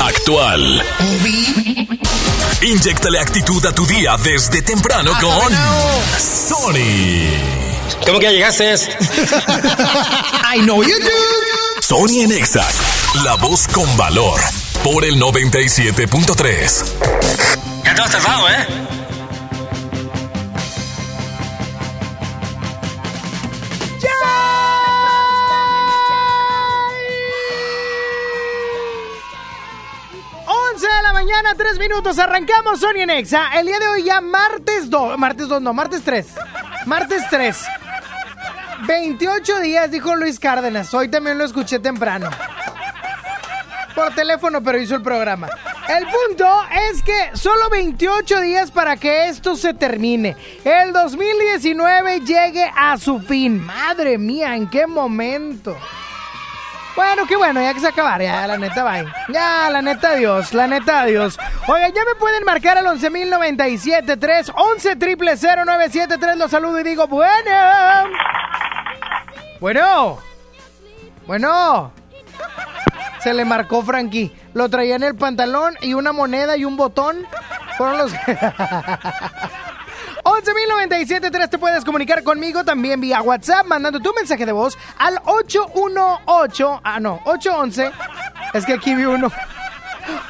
actual. Inyectale actitud a tu día desde temprano con Sony. ¿Cómo que ya llegaste? I know you do. Sony en Exa, la voz con valor, por el 97.3. Ya te has tardado, ¿eh? Mañana, tres minutos, arrancamos Sony en Exa. El día de hoy ya martes 2, martes 2 no, martes 3. Martes 3. 28 días, dijo Luis Cárdenas. Hoy también lo escuché temprano. Por teléfono, pero hizo el programa. El punto es que solo 28 días para que esto se termine. El 2019 llegue a su fin. Madre mía, ¿en qué momento? Bueno, qué bueno, ya que se acabar, ya, la neta, bye. Ya, la neta, adiós, la neta, adiós. Oigan, ya me pueden marcar al 11.097.3, 11 triple 0973, los saludo y digo, bueno. Bueno. Bueno. Se le marcó Frankie. Lo traía en el pantalón y una moneda y un botón. Fueron los... 11.097.3 te puedes comunicar conmigo también vía WhatsApp mandando tu mensaje de voz al 818, ah no, 811, es que aquí vi uno,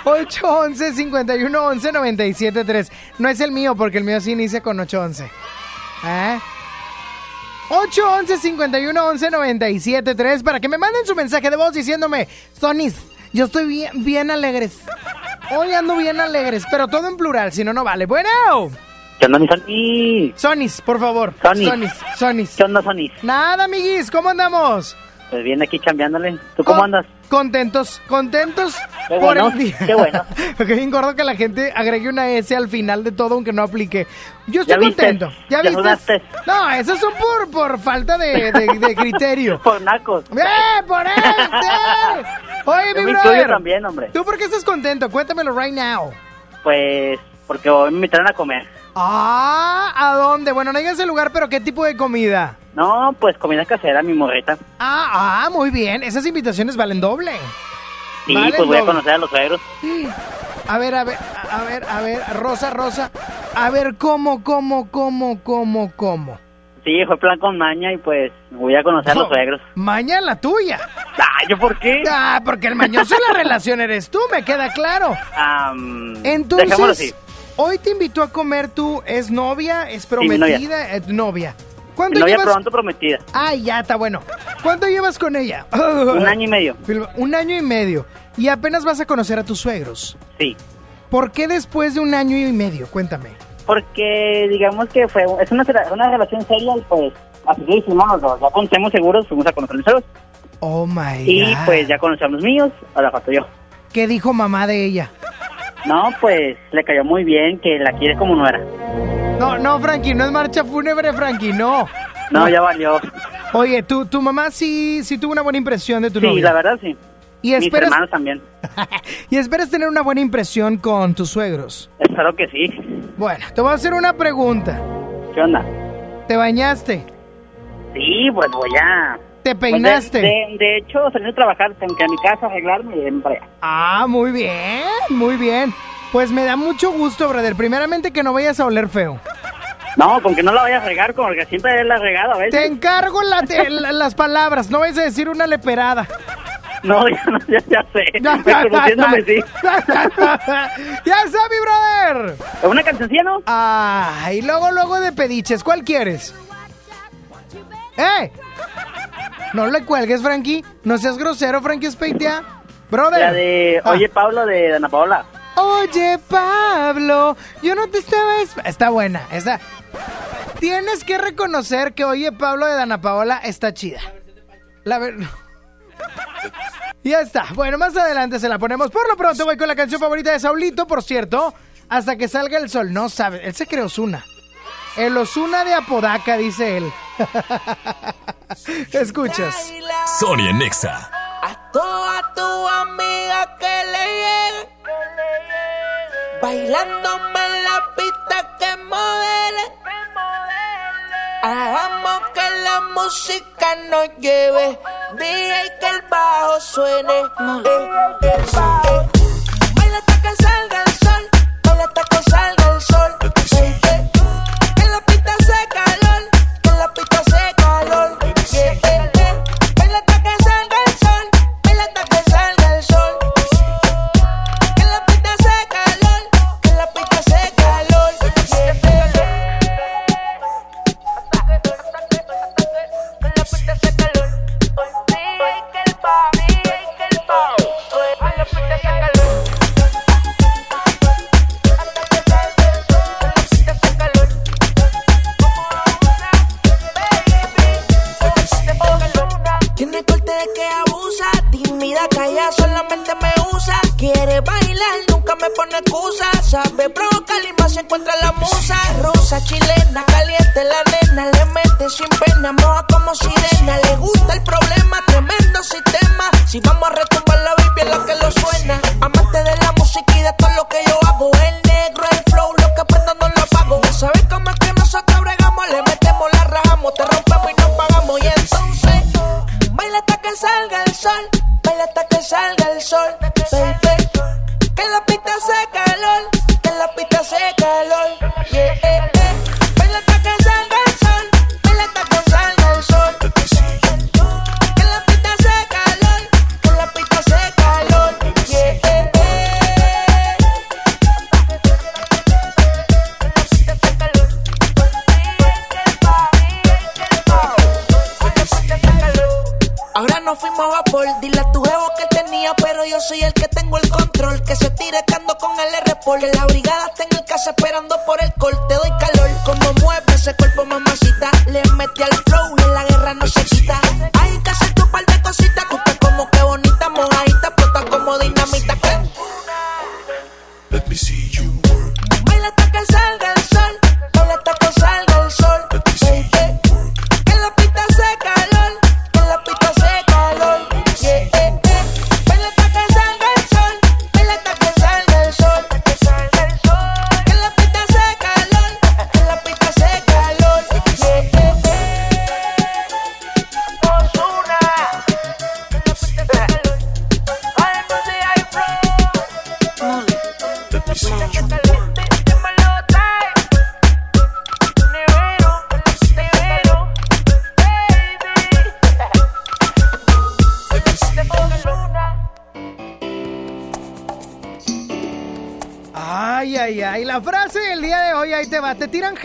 811-5111-973. No es el mío porque el mío sí inicia con 811. ¿Eh? 811-5111-973 para que me manden su mensaje de voz diciéndome, Sonis, yo estoy bien, bien alegres. Hoy ando bien alegres, pero todo en plural, si no, no vale. Bueno. ¿Qué onda, mi Sony? Sonis, por favor. Sonis. Sonis, Sonis. ¿Qué onda, Sony? Nada, amiguis, ¿cómo andamos? Pues bien aquí cambiándole. ¿Tú cómo Con- andas? Contentos, contentos Qué por bueno, el día. qué bueno. Porque bien gordo que la gente agregue una S al final de todo aunque no aplique. Yo estoy ¿Ya viste? contento. ¿Ya, ¿Ya viste? dudaste? No, esos son por, por falta de, de- de criterio. Por nacos. ¡Eh, por este! Oye, Yo mi me brother. incluyo también, hombre. ¿Tú por qué estás contento? Cuéntamelo right now. Pues porque hoy me invitaron a comer. Ah, ¿a dónde? Bueno, no digas el lugar, pero ¿qué tipo de comida? No, pues comida casera, mi morrita. Ah, ah, muy bien. Esas invitaciones valen doble. Sí, pues voy a conocer a los suegros. A ver, a ver, a ver, a ver, Rosa, Rosa. A ver, ¿cómo, cómo, cómo, cómo, cómo? Sí, fue plan con maña y pues voy a conocer a los suegros. Maña la tuya. Ah, ¿yo por qué? Ah, porque el mañoso de la relación eres tú, me queda claro. Dejémoslo Entonces, así. Hoy te invitó a comer tú, ¿es novia? ¿Es mi novia. prometida? Eh, novia. ¿Cuánto novia llevas? pronto prometida. Ay, ya está bueno. ¿Cuánto llevas con ella? Un año y medio. Un año y medio. Y apenas vas a conocer a tus suegros. Sí. ¿Por qué después de un año y medio? Cuéntame. Porque digamos que fue es una, una relación seria y pues así que hicimos los dos. Ya conocemos seguros, fuimos a conocer a los suegros. Oh my Y God. pues ya conocemos los míos, ahora falto yo. ¿Qué dijo mamá de ella? No, pues le cayó muy bien que la quiere como nuera. No, no, Frankie, no es marcha fúnebre, Frankie, no. No, ya valió. Oye, tu, tu mamá sí, sí tuvo una buena impresión de tu Sí, novia. la verdad sí. Y Mis esperas, hermanos también. y esperas tener una buena impresión con tus suegros. Espero que sí. Bueno, te voy a hacer una pregunta. ¿Qué onda? ¿Te bañaste? Sí, pues voy a... ¿Te pues, peinaste? de, de- de hecho, salí a trabajar, tengo que a mi casa, arreglarme y irme para allá. Ah, muy bien, muy bien. Pues me da mucho gusto, brother. Primeramente que no vayas a oler feo. No, con que no la vaya a regar, como que siempre la he regado a veces. Te encargo la- te- la- las palabras, no vayas a decir una leperada. No, ya, no, ya, ya sé. Sí. ya está, mi brother. ¿Una cancioncilla, no? Ah, y luego, luego de pediches, ¿cuál quieres? ¡Eh! No le cuelgues, Frankie. No seas grosero, Frankie Speitia. Brother. La de Ah. Oye Pablo de Ana Paola. Oye, Pablo, yo no te estaba... Está buena, está... Tienes que reconocer que Oye, Pablo de Dana Paola está chida. La ver... Ya está. Bueno, más adelante se la ponemos. Por lo pronto voy con la canción favorita de Saulito, por cierto. Hasta que salga el sol. No sabe. Él se creó Zuna. El Osuna de Apodaca, dice él. Escuchas. Sonia Nexa. A toda tu amiga que le llegue. Bailándome en la pista que modele. Hagamos que la música nos lleve. Dije que el bajo suene. Eh, eh, eh. Baila hasta que salga el sol. Baila hasta que salga el sol.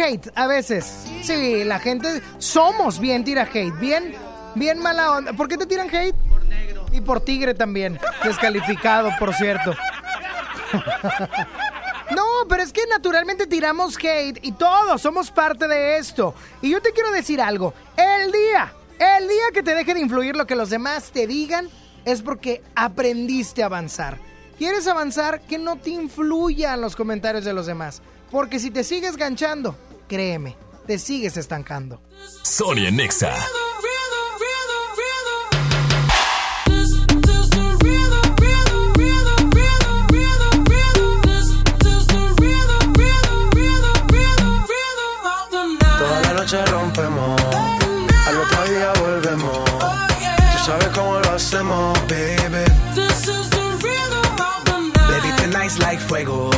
Hate a veces. Sí, la gente. Somos bien tira hate. Bien, bien mala onda. ¿Por qué te tiran hate? Por negro. Y por tigre también. Descalificado, por cierto. No, pero es que naturalmente tiramos hate y todos somos parte de esto. Y yo te quiero decir algo. El día, el día que te deje de influir lo que los demás te digan es porque aprendiste a avanzar. ¿Quieres avanzar? Que no te influyan los comentarios de los demás. Porque si te sigues ganchando, créeme, te sigues estancando. Sonia Nexa. Toda la noche rompemos, al otro día volvemos. Tú sabes cómo lo hacemos, baby. Baby, tonight's like fuego.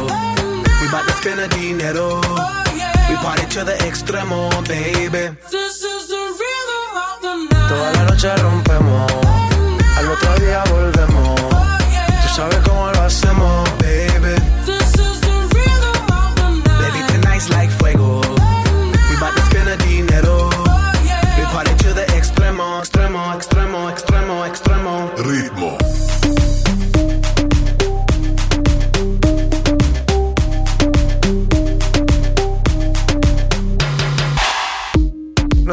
We bout to spend a dinero. We party to the extremo, baby. Toda la noche rompemos, al otro día volvemos. Tú sabes cómo lo hacemos,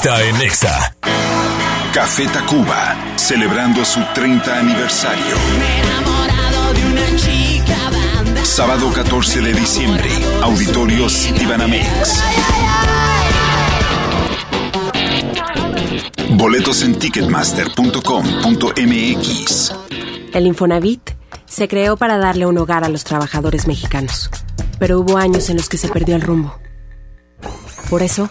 está en Exa. Café Tacuba, celebrando su 30 aniversario. Sábado 14 de diciembre, Auditorio Citibanamex. Boletos en ticketmaster.com.mx. El Infonavit se creó para darle un hogar a los trabajadores mexicanos, pero hubo años en los que se perdió el rumbo. Por eso,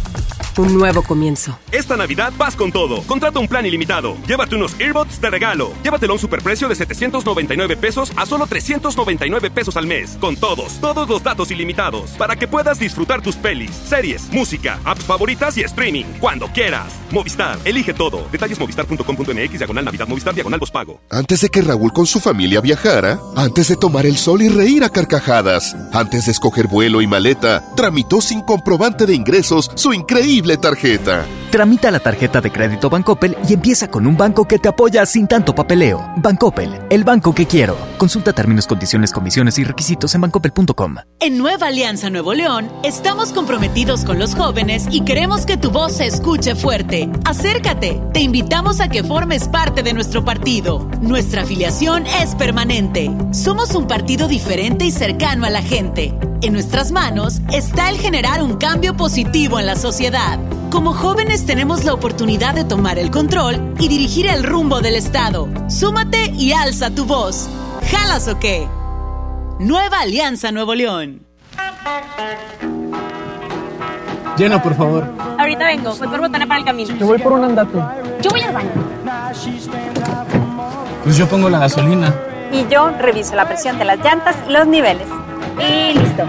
un nuevo comienzo. Esta Navidad vas con todo. Contrata un plan ilimitado. Llévate unos earbuds de regalo. Llévatelo a un superprecio de 799 pesos a solo 399 pesos al mes. Con todos, todos los datos ilimitados. Para que puedas disfrutar tus pelis, series, música, apps favoritas y streaming. Cuando quieras. Movistar, elige todo. Detalles movistar.com.mx, diagonal Navidad, Movistar, diagonal pago. Antes de que Raúl con su familia viajara, antes de tomar el sol y reír a carcajadas, antes de escoger vuelo y maleta, tramitó sin comprobante de ingresos su increíble tarjeta. Tramita la tarjeta de crédito Bancoppel y empieza con un banco que te apoya sin tanto papeleo. Bancoppel, el banco que quiero. Consulta términos, condiciones, comisiones y requisitos en bancoppel.com. En Nueva Alianza Nuevo León, estamos comprometidos con los jóvenes y queremos que tu voz se escuche fuerte. Acércate, te invitamos a que formes parte de nuestro partido. Nuestra afiliación es permanente. Somos un partido diferente y cercano a la gente. En nuestras manos está el generar un cambio positivo en la sociedad. Como jóvenes tenemos la oportunidad de tomar el control y dirigir el rumbo del Estado. Súmate y alza tu voz. ¿Jalas o qué? Nueva Alianza Nuevo León. Lleno, por favor. Ahorita vengo, voy por botana para el camino. Te voy por un andate. Yo voy al baño. Pues yo pongo la gasolina. Y yo reviso la presión de las llantas y los niveles. Y listo.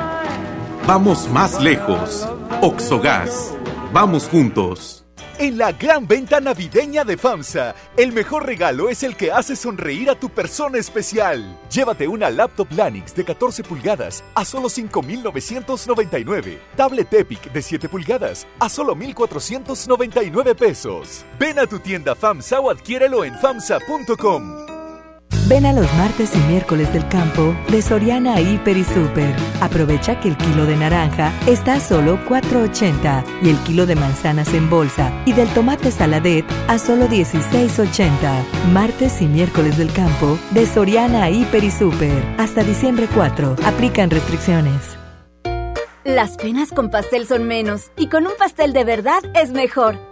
Vamos más lejos. Oxogas. Vamos juntos. en la gran venta navideña de FAMSA. El mejor regalo es el que hace sonreír a tu persona especial. Llévate una laptop Lanix de 14 pulgadas a solo 5,999. Tablet Epic de 7 pulgadas a solo 1,499 pesos. Ven a tu tienda FAMSA o adquiérelo en FAMSA.com. Ven a los martes y miércoles del campo de Soriana Hiper y Super. Aprovecha que el kilo de naranja está a solo 4.80 y el kilo de manzanas en bolsa y del tomate saladet a solo 16.80. Martes y miércoles del campo de Soriana Hiper y Super. Hasta diciembre 4. Aplican restricciones. Las penas con pastel son menos y con un pastel de verdad es mejor.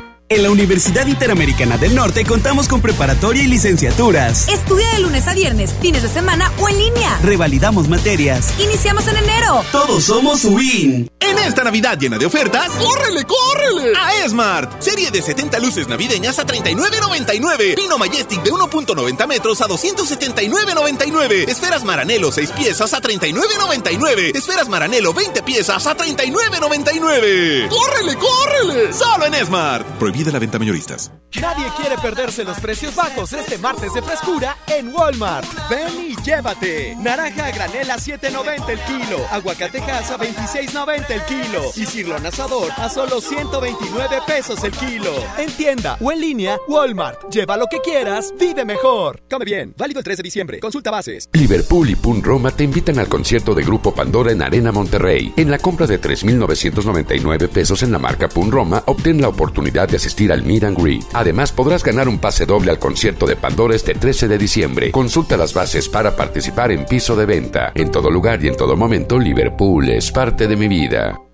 En la Universidad Interamericana del Norte contamos con preparatoria y licenciaturas. Estudia de lunes a viernes, fines de semana o en línea. Revalidamos materias. Iniciamos en enero. Todos somos WIN. En esta Navidad llena de ofertas, ¡córrele, córrele! A Esmart. Serie de 70 luces navideñas a 39.99. Pino Majestic de 1.90 metros a 279.99. Esferas Maranelo 6 piezas a 39.99. Esferas Maranelo 20 piezas a 39.99. ¡Córrele, córrele! Solo en Esmart. Prohibida la venta mayoristas. Nadie quiere perderse los precios bajos este martes de frescura en Walmart. Ven y llévate. Naranja a granel a 7.90 el kilo. Aguacatejas a 26.90 el kilo. Y cirlón asador a solo 129 pesos el kilo. En tienda o en línea, Walmart. Lleva lo que quieras, vive mejor. Come bien. Válido el 3 de diciembre. Consulta bases. Liverpool y Pun Roma te invitan al concierto de Grupo Pandora en Arena Monterrey. En la compra de 3.999 pesos en la marca Pun Roma, obtén la oportunidad de asistir al Meet and Greet. Además, podrás ganar un pase doble al concierto de Pandora este 13 de diciembre. Consulta las bases para participar en piso de venta. En todo lugar y en todo momento, Liverpool es parte de mi vida.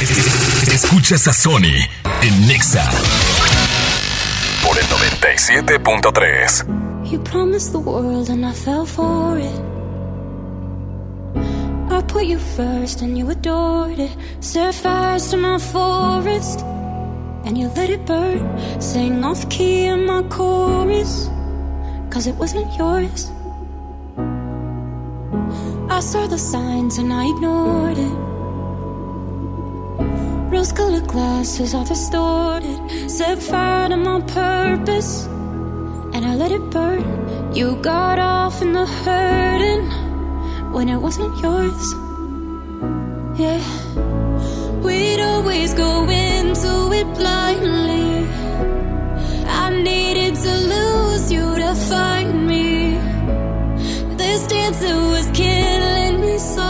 Escuchas a Sony en Nexa por el 97.3. You promised the world and I fell for it. I put you first and you adored it. Set fires to my forest and you let it burn. Sang off key in my chorus, cause it wasn't yours. I saw the signs and I ignored it. Rose colored glasses are distorted. Set fire to my purpose, and I let it burn. You got off in the hurting when it wasn't yours. Yeah, we'd always go into it blindly. I needed to lose you to find me. This dancer was killing me softly.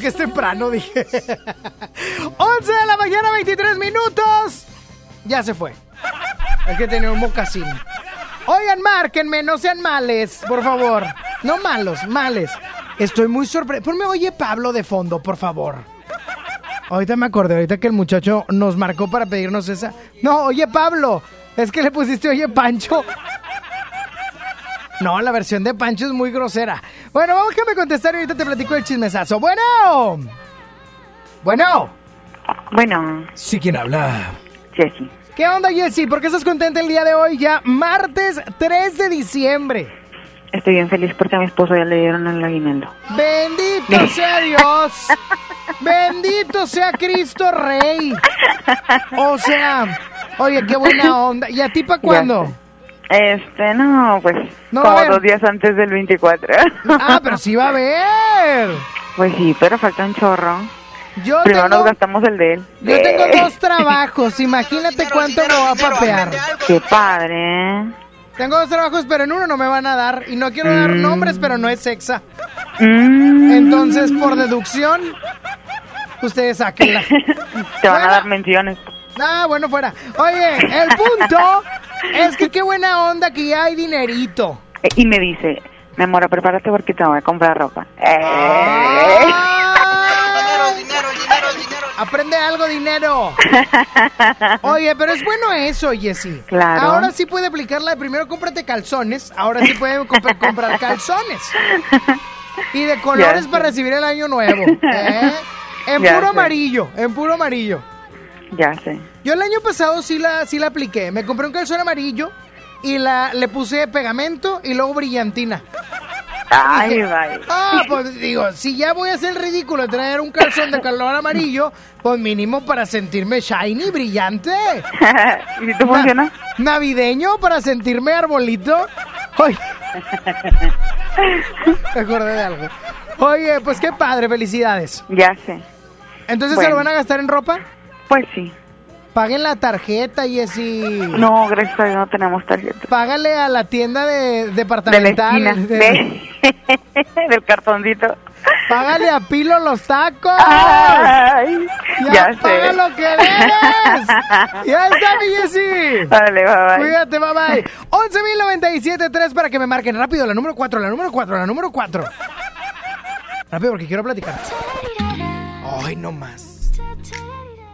Porque es temprano, dije. 11 de la mañana, 23 minutos. Ya se fue. Es que tenía un mocasín. Oigan, márquenme, no sean males, por favor. No malos, males. Estoy muy sorprendido. Ponme Oye Pablo de fondo, por favor. Ahorita me acordé, ahorita que el muchacho nos marcó para pedirnos esa. No, Oye Pablo. Es que le pusiste Oye Pancho. No, la versión de Pancho es muy grosera. Bueno, vamos a contestar y ahorita te platico el chismesazo. Bueno. Bueno. Bueno. Sí, ¿quién habla? Jessy. ¿Qué onda, Jessy? ¿Por qué estás contenta el día de hoy? Ya martes 3 de diciembre. Estoy bien feliz porque a mi esposo ya le dieron el aguinaldo. Bendito sea Dios. Bendito sea Cristo Rey. O sea, oye, qué buena onda. ¿Y a ti para cuándo? Este, no, pues No como dos días antes del 24. Ah, pero sí va a haber. Pues sí, pero falta un chorro. Yo Primero tengo- nos gastamos el de él. Yo tengo dos trabajos. Imagínate cuánto me va a papear. Qué padre. Tengo dos trabajos, pero en uno no me van a dar. Y no quiero dar Mm. nombres, pero no es sexa. Mm. Entonces, por deducción, ustedes sáquenla. Te van a dar menciones. Ah, bueno, fuera. Oye, el punto es que qué buena onda que ya hay dinerito. Y me dice, mi amor, prepárate porque te voy a comprar ropa. Ah. Eh. Aprende algo, dinero. Oye, pero es bueno eso, Jessy. Claro. Ahora sí puede aplicarla de primero cómprate calzones, ahora sí puede comp- comprar calzones. Y de colores para recibir el año nuevo. ¿eh? En Ya puro sé. amarillo, en puro amarillo. Ya sé. Yo el año pasado sí la, sí la apliqué. Me compré un calzón amarillo y la, le puse pegamento y luego brillantina. Ay, Dije, bye. Ah, pues digo, si ya voy a hacer ridículo de traer un calzón de color amarillo, pues mínimo para sentirme shiny, brillante. ¿Y si te funciona? Navideño para sentirme arbolito. Oye. Me acordé de algo. Oye, pues qué padre, felicidades. Ya sé. Entonces se lo van a gastar en ropa. Pues sí. Paguen la tarjeta y así. No, gracias a Dios no tenemos tarjeta. Págale a la tienda de De la departamental. esquina. de- de- del cartoncito. Págale a Pilo los tacos. Ay, ya, ya sé. paga lo que debes. ya está, mi Jessy. Vale, bye bye. Cuídate, bye bye. 11.097.3 para que me marquen rápido. La número 4, la número 4, la número 4. Rápido porque quiero platicar. Ay, no más.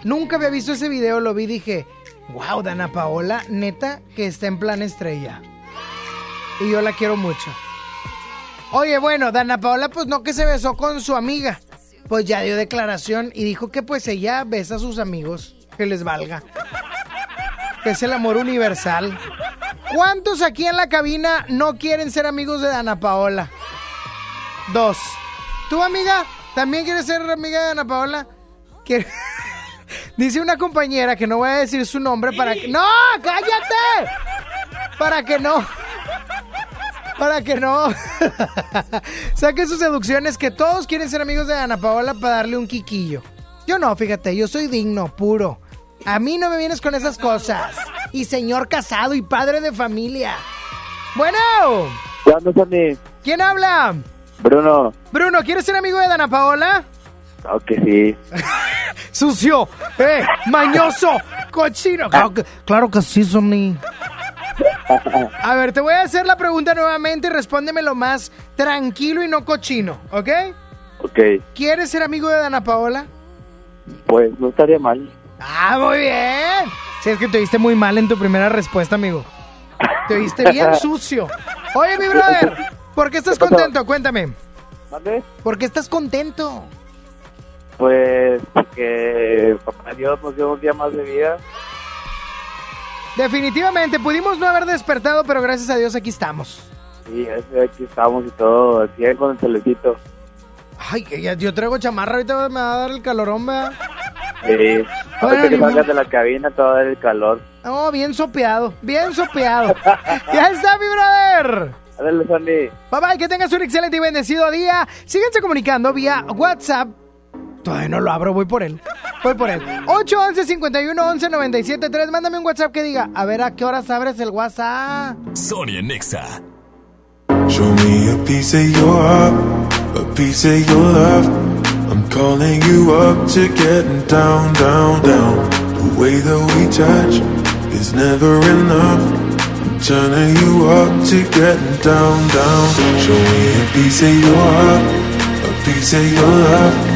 Nunca había visto ese video, lo vi y dije, wow, Dana Paola, neta, que está en plan estrella. Y yo la quiero mucho. Oye, bueno, Dana Paola, pues no que se besó con su amiga. Pues ya dio declaración y dijo que pues ella besa a sus amigos, que les valga. Que es el amor universal. ¿Cuántos aquí en la cabina no quieren ser amigos de Dana Paola? Dos. ¿Tú, amiga? ¿También quieres ser amiga de Dana Paola? ¿Quiere- Dice una compañera que no voy a decir su nombre para que... ¡No! ¡Cállate! Para que no... Para que no... Saque sus seducciones que todos quieren ser amigos de Ana Paola para darle un quiquillo. Yo no, fíjate, yo soy digno, puro. A mí no me vienes con esas cosas. Y señor casado y padre de familia. Bueno, ¿Qué onda, Sandy? ¿quién habla? Bruno. Bruno, ¿quieres ser amigo de Dana Paola? Claro que sí. Sucio, eh, mañoso, cochino. Claro que, claro que sí, Sonny. A ver, te voy a hacer la pregunta nuevamente y respóndeme lo más tranquilo y no cochino, ¿ok? Ok, ¿Quieres ser amigo de Dana Paola? pues no estaría mal. Ah, muy bien. Sí, es que te oíste muy mal en tu primera respuesta, amigo. Te oíste bien sucio. Oye, mi brother, ¿por qué estás contento? Cuéntame. ¿Por qué estás contento? Pues porque papá Dios nos dio un día más de vida. Definitivamente, pudimos no haber despertado, pero gracias a Dios aquí estamos. Sí, aquí estamos y todo, 100 con el celecito. Ay, que ya- yo traigo chamarra, ahorita me va a dar el calorón, ¿verdad? Sí. Que salgas de la cabina te va a dar el calor. Oh, bien sopeado, bien sopeado. ya está, mi brother. Dale, Sandy. Bye bye, que tengas un excelente y bendecido día. Síganse comunicando vía WhatsApp. Todavía no lo abro, voy por él. Voy por él. 811 51 11 97 3. Mándame un WhatsApp que diga, a ver a qué horas abres el WhatsApp. Sonia Nexa. Show me a piece of your heart, a piece of your love. I'm calling you up to getting down, down, down. The way that we touch is never enough. I'm turning you up to getting down, down. Show me a piece of your heart, a piece of your love.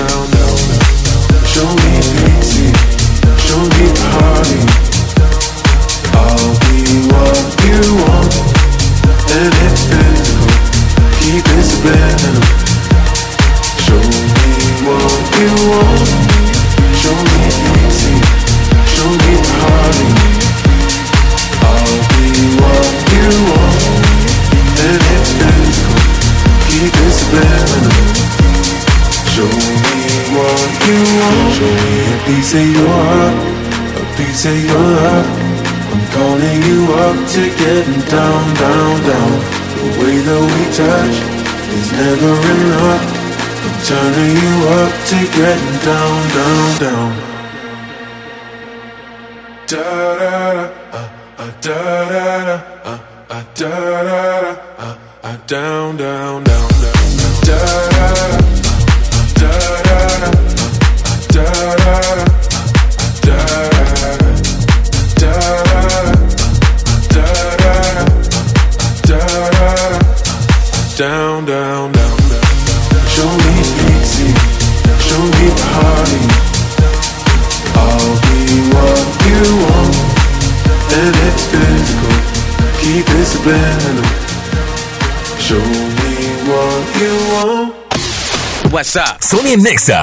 Show me pity, show me party. I'll be what you want. And physical, keep it. Show me what you want. Show me easy, show me. Show me a piece of your heart, a piece of your love. I'm calling you up to getting down, down, down. The way that we touch is never enough. I'm turning you up to getting down, down, down. Da da WhatsApp. Sonia Nexa.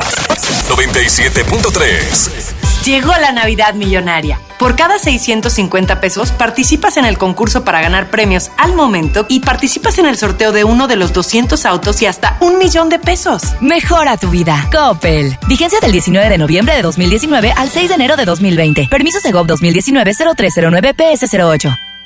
97.3. Llegó la Navidad Millonaria. Por cada 650 pesos participas en el concurso para ganar premios al momento y participas en el sorteo de uno de los 200 autos y hasta un millón de pesos. Mejora tu vida. Coppel. Vigencia del 19 de noviembre de 2019 al 6 de enero de 2020. Permiso Segov 2019-0309 PS08.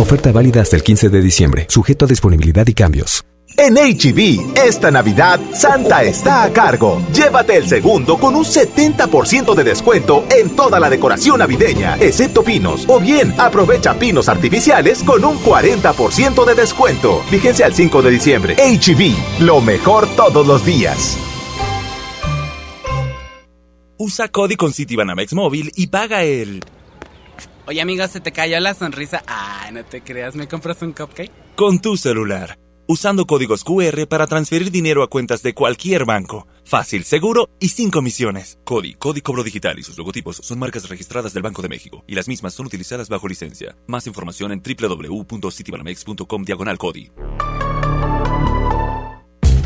Oferta válida hasta el 15 de diciembre, sujeto a disponibilidad y cambios. En HB, esta Navidad, Santa está a cargo. Llévate el segundo con un 70% de descuento en toda la decoración navideña, excepto pinos. O bien, aprovecha pinos artificiales con un 40% de descuento. Fíjense al 5 de diciembre. HB, lo mejor todos los días. Usa Cody con Citibanamex móvil y paga el... Oye, amigo, se te cayó la sonrisa. Ay, no te creas, ¿me compras un cupcake? con tu celular. Usando códigos QR para transferir dinero a cuentas de cualquier banco. Fácil, seguro y sin comisiones. Cody, Cody Cobro Digital y sus logotipos son marcas registradas del Banco de México y las mismas son utilizadas bajo licencia. Más información en www.citibanamex.com diagonal Cody.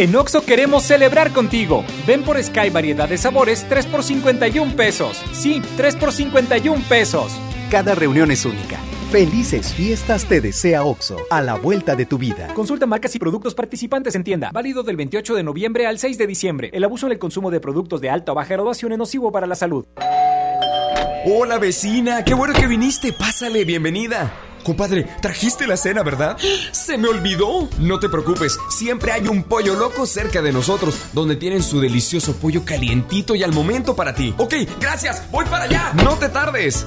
En Oxo queremos celebrar contigo. Ven por Sky variedad de sabores 3 por 51 pesos. Sí, 3 por 51 pesos. Cada reunión es única. Felices fiestas te desea OXO, a la vuelta de tu vida. Consulta marcas y productos participantes en tienda. Válido del 28 de noviembre al 6 de diciembre. El abuso en el consumo de productos de alta o baja graduación es nocivo para la salud. Hola vecina, qué bueno que viniste. Pásale, bienvenida. Compadre, trajiste la cena, ¿verdad? Se me olvidó. No te preocupes, siempre hay un pollo loco cerca de nosotros, donde tienen su delicioso pollo calientito y al momento para ti. Ok, gracias, voy para allá. No te tardes.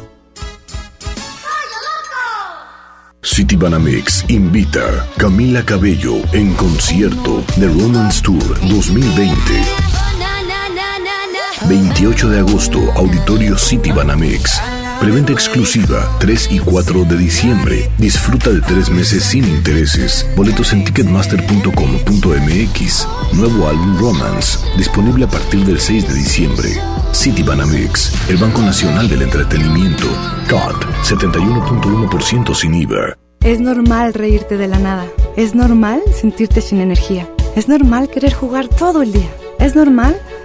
City Banamex invita Camila Cabello en concierto de Romance Tour 2020. 28 de agosto, Auditorio City Banamex. Preventa exclusiva 3 y 4 de diciembre. Disfruta de tres meses sin intereses. Boletos en ticketmaster.com.mx. Nuevo álbum Romance, disponible a partir del 6 de diciembre. City Banamex, el Banco Nacional del Entretenimiento. CAT, 71.1% sin IVA. Es normal reírte de la nada. Es normal sentirte sin energía. Es normal querer jugar todo el día. Es normal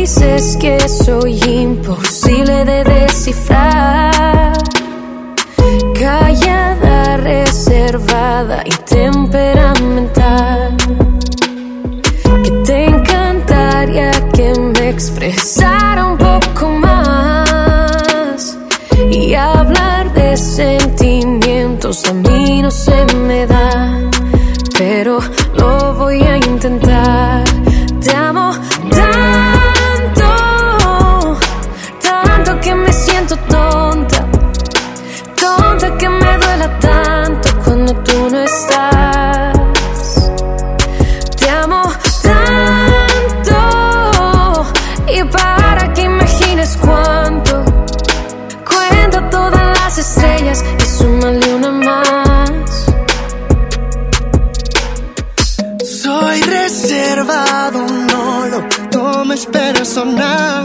Dices que soy imposible de descifrar. Callada, reservada y temperamental. Que te encantaría que me expresara un poco más. Y hablar de sentimientos a mí no se me da. Pero so now.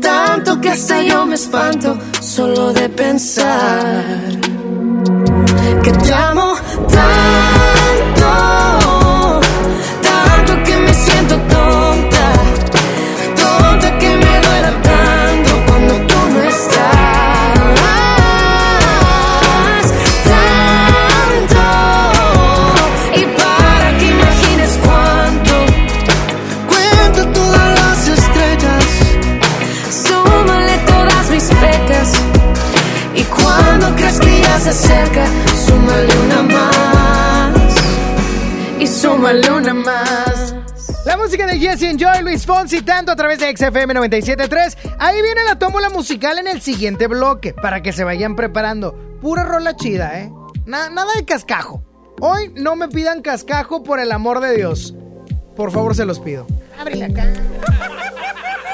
Tanto que hasta yo me espanto solo de pensar que te amo tanto, se acerca, súmale una más. Y súmale una más. La música de Jesse Enjoy, Luis Fonsi, tanto a través de XFM 97.3. Ahí viene la tómbola musical en el siguiente bloque, para que se vayan preparando. Pura rola chida, ¿eh? Na- nada de cascajo. Hoy no me pidan cascajo por el amor de Dios. Por favor, se los pido. Ábrele acá.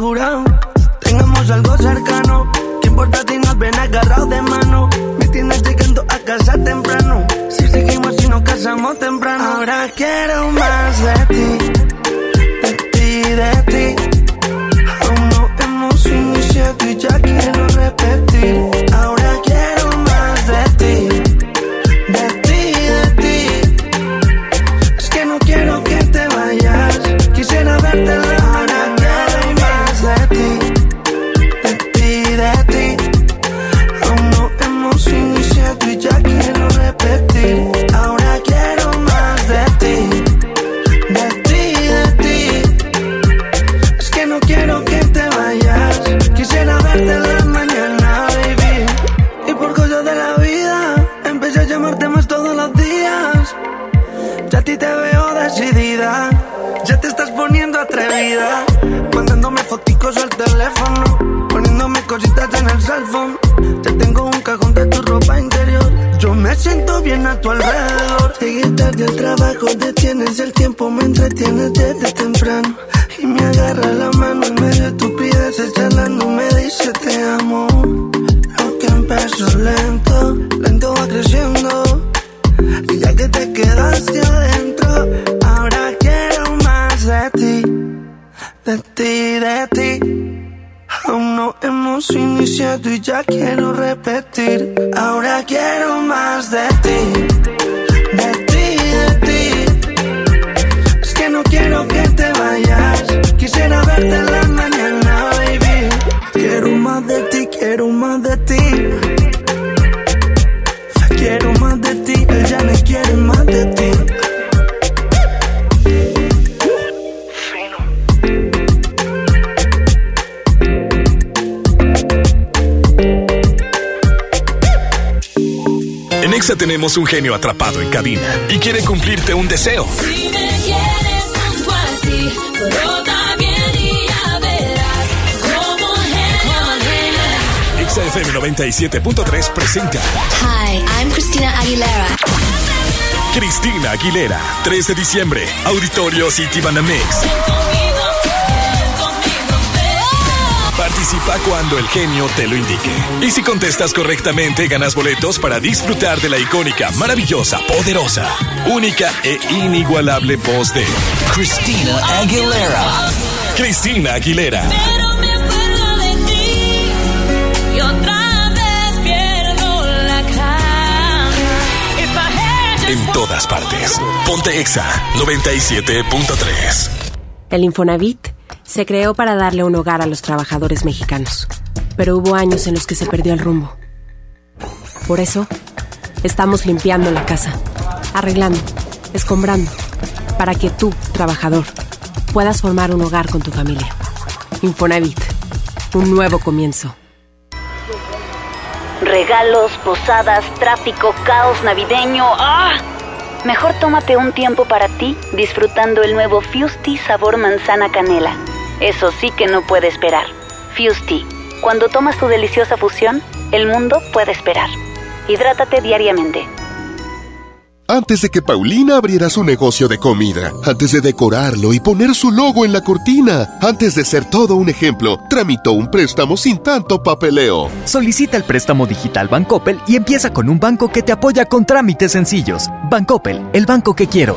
Tengamos algo cercano. ¿Qué importa si nos ven agarrados de mano? Me tienes llegando a casa temprano. Si seguimos y nos casamos temprano. Ahora quiero más tenemos un genio atrapado en cabina y quiere cumplirte un deseo. Si me quieres junto a ti, todo bien y ya verás como genio. Exa FM 97.3 presenta Hi, I'm Christina Aguilera. Cristina Aguilera, 3 de diciembre, Auditorio City Banamex. Participa cuando el genio te lo indique. Y si contestas correctamente, ganas boletos para disfrutar de la icónica, maravillosa, poderosa, única e inigualable voz de Cristina Aguilera. Cristina Aguilera. En todas partes. Ponte Exa 97.3. El Infonavit se creó para darle un hogar a los trabajadores mexicanos, pero hubo años en los que se perdió el rumbo. Por eso, estamos limpiando la casa, arreglando, escombrando, para que tú, trabajador, puedas formar un hogar con tu familia. Infonavit, un nuevo comienzo. Regalos, posadas, tráfico, caos navideño. ¡Ah! Mejor tómate un tiempo para ti disfrutando el nuevo Fusti sabor manzana canela. Eso sí que no puede esperar. Fusti, cuando tomas tu deliciosa fusión, el mundo puede esperar. Hidrátate diariamente. antes de que Paulina abriera su negocio de comida, antes de decorarlo y poner su logo en la cortina, antes de ser todo un ejemplo, tramitó un préstamo sin tanto papeleo. Solicita el préstamo digital Bancoppel y empieza con un banco que te apoya con trámites sencillos. Bancoppel, el banco que quiero.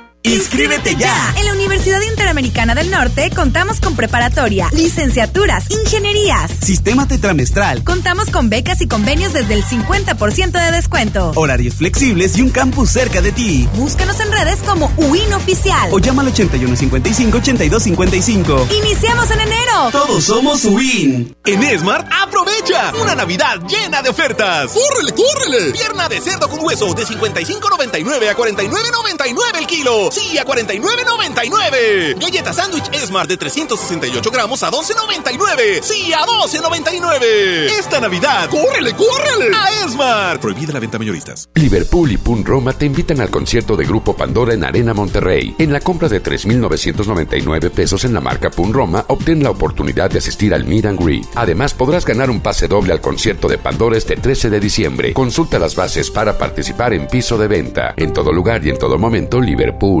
¡Inscríbete ya! En la Universidad Interamericana del Norte contamos con preparatoria, licenciaturas, ingenierías, sistema tetramestral. Contamos con becas y convenios desde el 50% de descuento. Horarios flexibles y un campus cerca de ti. Búscanos en redes como UIN Oficial. O llama al 8155-8255. ¡Iniciamos en enero! Todos somos UIN. En Smart, aprovecha una Navidad llena de ofertas. ¡Córrele, córrele! Pierna de cerdo con hueso de 55.99 a 49.99 el kilo. Sí, a 49.99. Galleta sándwich Smart de 368 gramos a 12.99. Sí, a 12.99. Esta Navidad, ¡córrele, córrele! A Smart. Prohibida la venta mayoristas. Liverpool y Pun Roma te invitan al concierto de Grupo Pandora en Arena Monterrey. En la compra de 3.999 pesos en la marca Pun Roma, obtén la oportunidad de asistir al Meet Greet. Además, podrás ganar un pase doble al concierto de Pandora este 13 de diciembre. Consulta las bases para participar en piso de venta. En todo lugar y en todo momento, Liverpool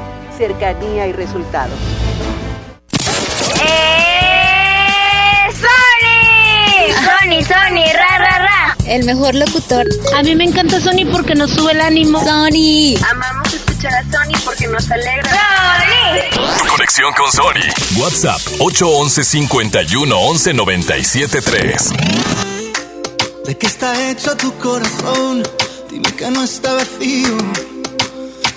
Cercanía y resultados. ¡Eh! ¡Sony! Sony, Sony, ra, ra, ra. El mejor locutor. A mí me encanta Sony porque nos sube el ánimo. Sony. Amamos escuchar a Sony porque nos alegra. ¡Sony! Conexión con Sony. WhatsApp 811 51 11 97 3. ¿De qué está hecho tu corazón? Dime que no está vacío.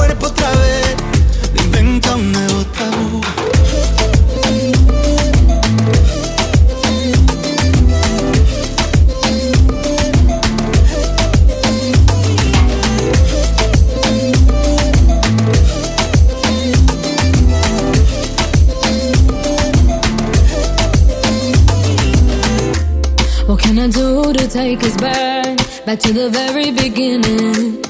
cuerpo otra vez. Inventa un nuevo tabú. What can I do to take us back? Back to the very beginning.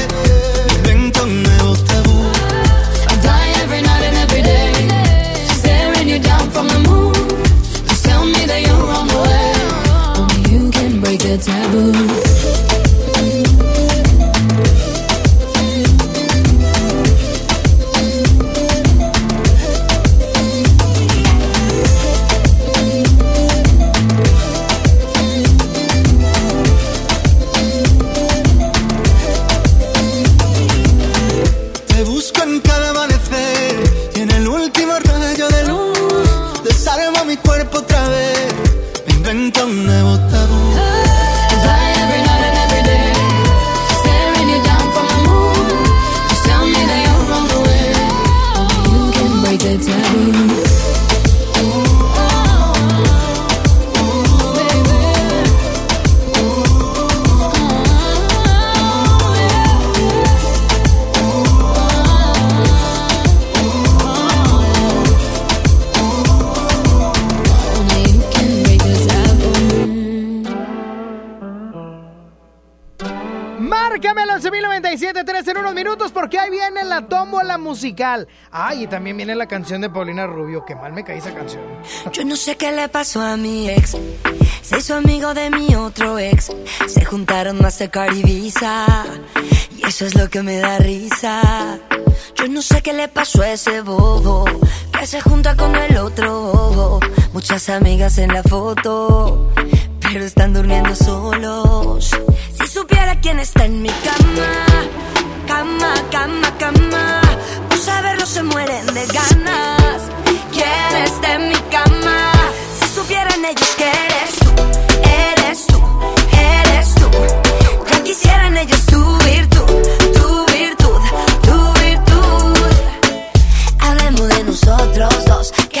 The taboo. La tómbola musical. Ay, y también viene la canción de Paulina Rubio. Qué mal me cae esa canción. Yo no sé qué le pasó a mi ex. Se hizo amigo de mi otro ex. Se juntaron Mastercard y Visa. Y eso es lo que me da risa. Yo no sé qué le pasó a ese bobo. Que se junta con el otro bobo. Muchas amigas en la foto. Pero están durmiendo solos. Si supiera quién está en mi cama. Cama, cama, cama. Por saberlo se mueren de ganas. ¿Quién está en mi cama? Si supieran ellos que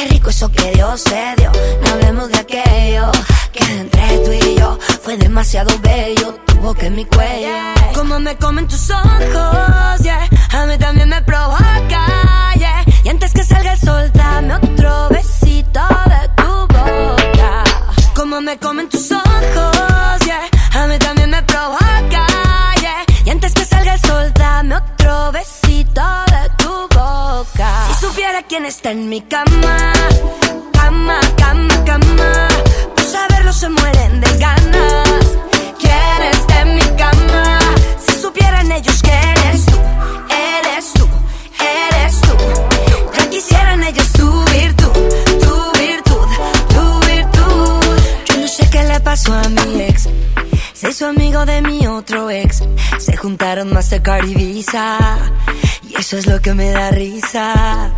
qué rico eso que Dios te dio. No hablemos de aquello que entre tú y yo fue demasiado bello. Tu boca en mi cuello, como me comen tus ojos, yeah. A mí también me provoca, yeah. Y antes que salga el sol, dame otro besito de tu boca. Como me comen tus ojos, yeah. A mí también me provoca, yeah. Y antes que salga el sol, dame otro besito de quién está en mi cama, cama, cama, cama. Por saberlo se mueren de ganas. ¿Quién está en mi cama? Si supieran ellos que eres tú, eres tú, eres tú. Ya quisieran ellos tu virtud, tu virtud, tu virtud. Yo no sé qué le pasó a mi ex. Se hizo amigo de mi otro ex. Se juntaron Mastercard y Visa. Eso es lo que me da risa.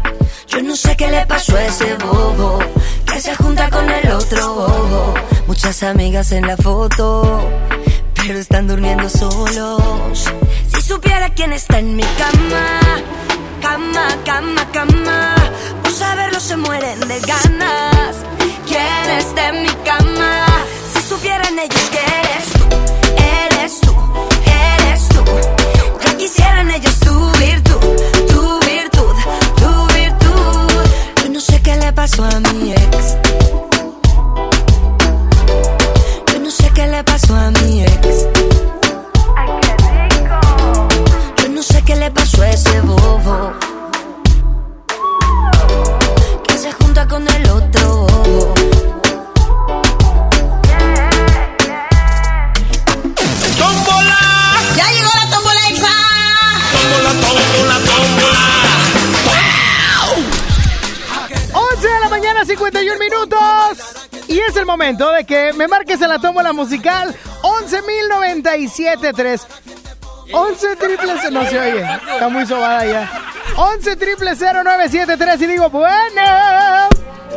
Yo no sé qué le pasó a ese bobo. Que se junta con el otro bobo. Muchas amigas en la foto. Pero están durmiendo solos. Si supiera quién está en mi cama. Cama, cama, cama. Por saberlo se mueren de ganas. ¿Quién está en mi cama? Si supieran ellos que eres tú, eres tú, eres tú. Ya quisieran ellos tu pasó a mi ex. Yo no sé qué le pasó a mi ex. Yo no sé qué le pasó a ese bobo. Que se junta con el otro de la mañana, 51 minutos. Y es el momento de que me marques en la tómbola musical 11.097.3. 11 triple C- no se oye, está muy sobada ya. 11 triple 0973 y digo, bueno.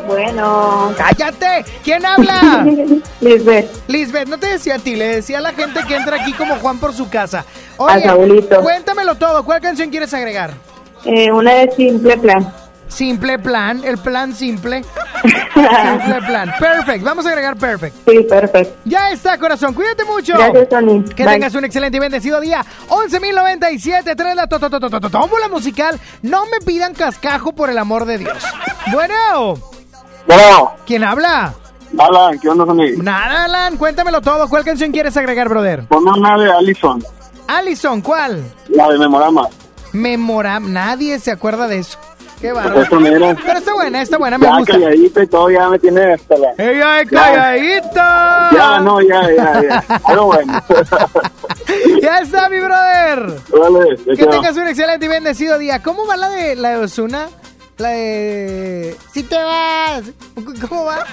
Bueno. Cállate. ¿Quién habla? Lisbeth. Lisbeth, no te decía a ti, le decía a la gente que entra aquí como Juan por su casa. Al Saulito. cuéntamelo todo. ¿Cuál canción quieres agregar? Eh, una de simple plan. Simple plan, el plan simple. simple plan. Perfect. Vamos a agregar perfect. Sí, perfecto. Ya está, corazón. Cuídate mucho. Gracias, Tony. Que Bye. tengas un excelente y bendecido día. 11.097. Trae la to- to- to- to- to- tómbola musical. No me pidan cascajo por el amor de Dios. Bueno. Bueno. ¿Quién habla? Alan, ¿qué onda, Tony? Nada, Alan. Cuéntamelo todo. ¿Cuál canción quieres agregar, brother? Ponme una de Allison, Allison, ¿cuál? la de Memorama. Memoram. Nadie se acuerda de eso. Qué Pues bárbaro. Pero está buena, está buena, me Ya gusta. calladita y todo, ya me tiene hasta la... ¡Ella es calladita! Ya, no, ya, ya, ya. Pero bueno. Ya está, mi brother. Vale, Que tengas un excelente y bendecido día. ¿Cómo va la de la de Osuna? La de. Si te vas. ¿Cómo va?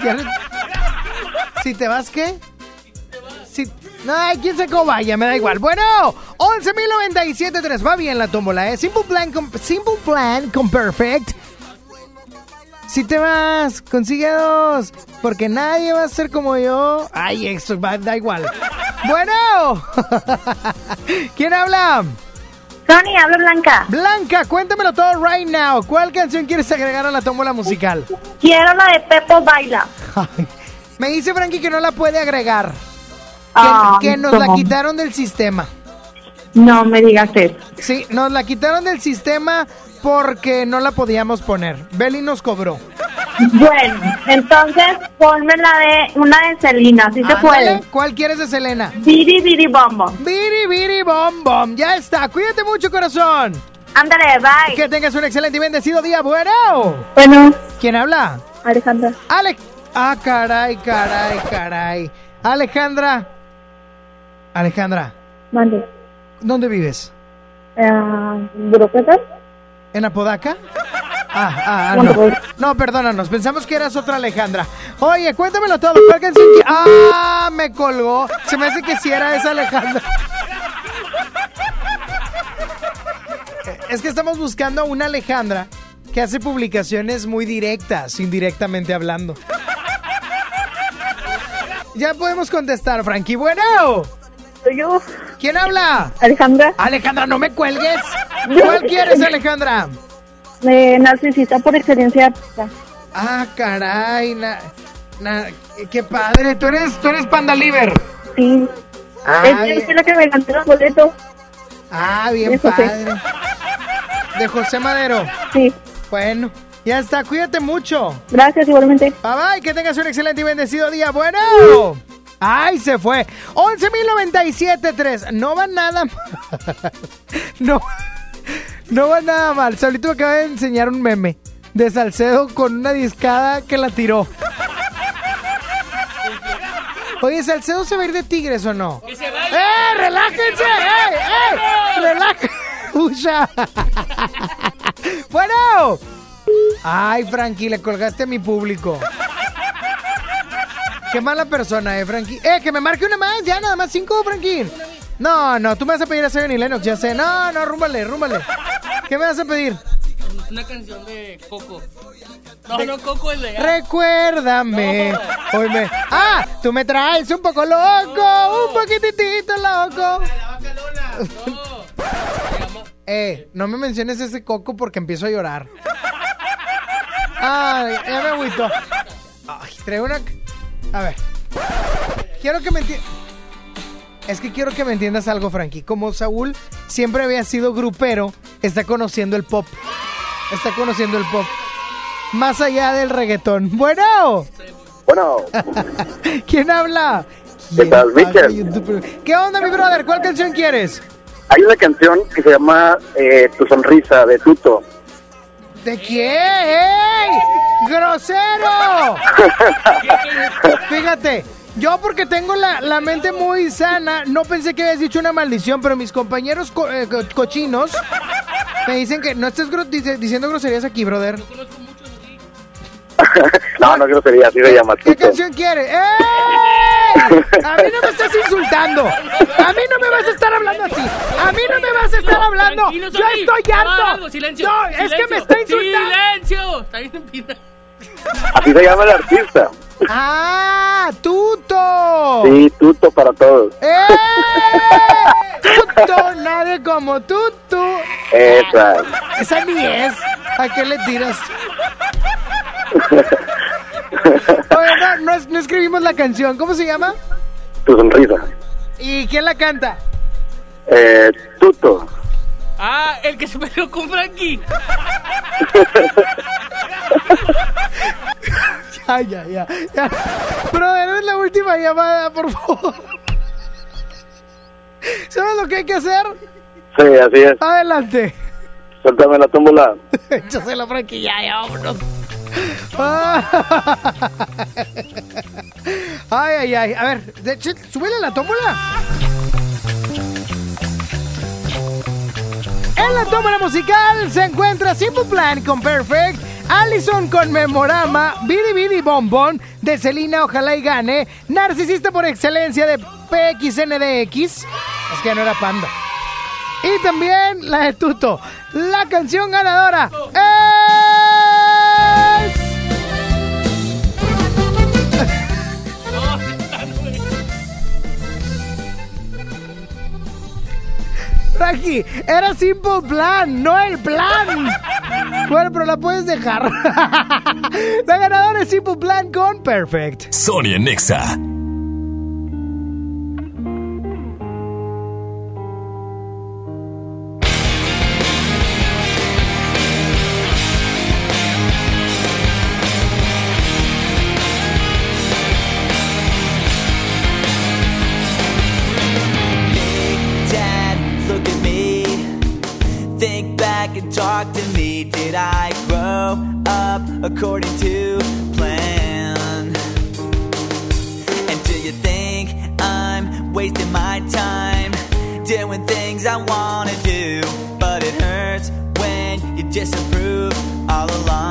¿Si te vas, ¿qué? Ay, quién sabe cómo vaya, me da igual. Bueno, 11.097.3. Va bien la tómbola, ¿eh? Simple Plan con, Simple plan con Perfect. Si te vas, consigue dos. Porque nadie va a ser como yo. Ay, eso va, da igual. Bueno. ¿Quién habla? Sony, habla Blanca. Blanca, cuéntamelo todo right now. ¿Cuál canción quieres agregar a la tómbola musical? Quiero la de Pepo Baila. Me dice Frankie que no la puede agregar. Que, Ah, que nos la quitaron del sistema. No me digas eso. Sí, nos la quitaron del sistema porque no la podíamos poner. Belly nos cobró. Bueno, entonces ponme la de una de Selena, si se puede. ¿Cuál quieres de Selena? Biri Biri Bombo. Biri Biri Bom Bom. Ya está. Cuídate mucho, corazón. Ándale, bye. Que tengas un excelente y bendecido día. Bueno. Bueno, ¿Quién habla? Alejandra. Ale. Ah, caray, caray, caray. Alejandra. Alejandra, Mande. ¿dónde vives? Uh. ¿En Apodaca? Ah, ah, ah, ¿Dónde no. No, perdónanos, pensamos que eras otra Alejandra. Oye, cuéntamelo todo. ¿Cuál canción qui- ¡Ah! Me colgó. Se me hace que sí era esa Alejandra. Es que estamos buscando a una Alejandra que hace publicaciones muy directas, indirectamente hablando. Ya podemos contestar, Frankie. Bueno. Soy yo. ¿Quién habla? Alejandra. Alejandra, no me cuelgues. ¿Cuál quieres, Alejandra? Eh, narcisista por excelencia. Ah, caray, na, na- qué padre. Tú eres, tú eres Panda Liver. Sí. Ah, es, la que me ganó los boletos. Ah, bien De José. padre. De José Madero. Sí. Bueno, ya está. Cuídate mucho. Gracias, igualmente. Bye bye. Que tengas un excelente y bendecido día. Bueno. Ay, se fue. 11.097.3. No va nada mal. No, no va nada mal. Solito me acaba de enseñar un meme de Salcedo con una discada que la tiró. Oye, ¿Salcedo se va a ir de Tigres o no? ¡Eh, relájense! ¡Eh, eh! ¡Relájense! Bueno. Ay, Frankie, le colgaste a mi público. Qué mala persona, eh, Frankie. Eh, que me marque una más, ya, nada más cinco, Frankie. No, no, tú me vas a pedir a Seven y Lennox, ya sé. No, no, rúmbale, rúmbale. ¿Qué me vas a pedir? Una canción de Coco. No, no, Coco es de... Recuérdame. Hoy me... Ah, tú me traes un poco loco, un poquitito loco. eh, no me menciones ese coco porque empiezo a llorar. Ay, ya me agüito. Ay, traigo una... A ver. Quiero que me entiendas... Es que quiero que me entiendas algo, Frankie. Como Saúl siempre había sido grupero, está conociendo el pop. Está conociendo el pop. Más allá del reggaetón. Bueno. Bueno, ¿Quién habla? ¿qué tal, Michel? ¿Qué onda, mi brother? ¿Cuál canción quieres? Hay una canción que se llama eh, Tu Sonrisa, de Tuto. ¿De quién? ¡Ey! ¡Grosero! Fíjate, yo porque tengo la, la mente muy sana, no pensé que habías dicho una maldición, pero mis compañeros co- eh, co- cochinos me dicen que no estés gro- dice- diciendo groserías aquí, brother. no, no grosería, así se llama, ¿Qué Tuto. canción quieres? ¡Ey! A mí no me estás insultando. A mí no me vas a estar hablando así. A mí no me vas a estar hablando. Yo estoy harto. algo, silencio. No, es que me está insultando. ¡Silencio! Está bien. Así se llama el artista. ¡Ah! ¡Tuto! Sí, Tuto para todos. ¡Eh! Tuto, nadie como tú. Esa. Esa ni es. ¿A qué le tiras? Oye, no, no, no escribimos la canción. ¿Cómo se llama? Tu sonrisa. ¿Y quién la canta? Eh, tuto. Ah, el que se peleó con Frankie. ya, ya, ya, ya. Brother, es la última llamada, por favor. ¿Sabes lo que hay que hacer? Sí, así es. Adelante. Suéltame la tómbola. Échase la Frankie, ya, ya, vámonos. Ay, ay, ay. A ver, súbele la tómbola. En la tómbola musical se encuentra Simple Plan con Perfect, Allison con Memorama, Bidi Bidi Bombón de Celina Ojalá y Gane, Narcisista por excelencia de PXNDX, es que no era panda. Y también la de Tuto. La canción ganadora es... Era Simple Plan, no el plan. Bueno, pero la puedes dejar. la ganadora es Simple Plan con Perfect. Sonia Nexa. Talk to me. Did I grow up according to plan? And do you think I'm wasting my time doing things I wanna do? But it hurts when you disapprove all along.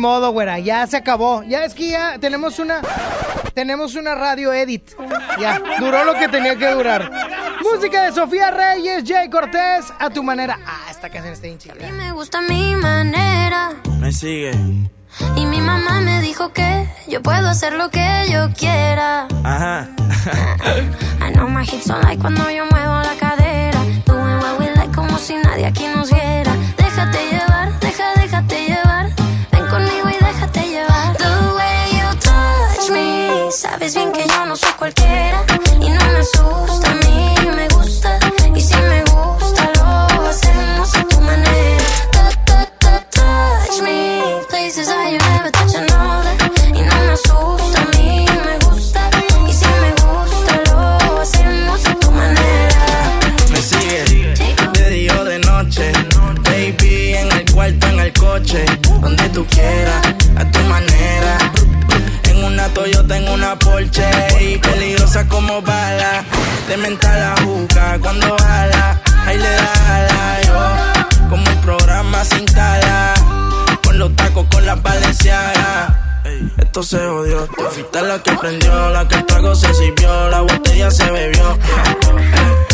Modo, güera, ya se acabó. Ya es que ya tenemos una tenemos una radio edit. Ya, duró lo que tenía que durar. Música de Sofía Reyes, Jay Cortés, a tu manera. Ah, esta canción está bien chida. Me gusta mi manera. Me sigue. Y mi mamá me dijo que yo puedo hacer lo que yo quiera. Ajá. I know my hips don't like cuando yo muevo la cadera. Doing what we like como si nadie aquí nos viera. Déjate llevar, deja, déjate llevar. Sabes bien que yo no soy cualquiera. Y no me asusta, bala. De mental la juca cuando jala. Ahí le da ala, yo. Como un programa sin tala. Con los tacos, con las valencianas. Esto se odió. Tú fuiste la que prendió, la que el trago se sirvió, la botella se bebió.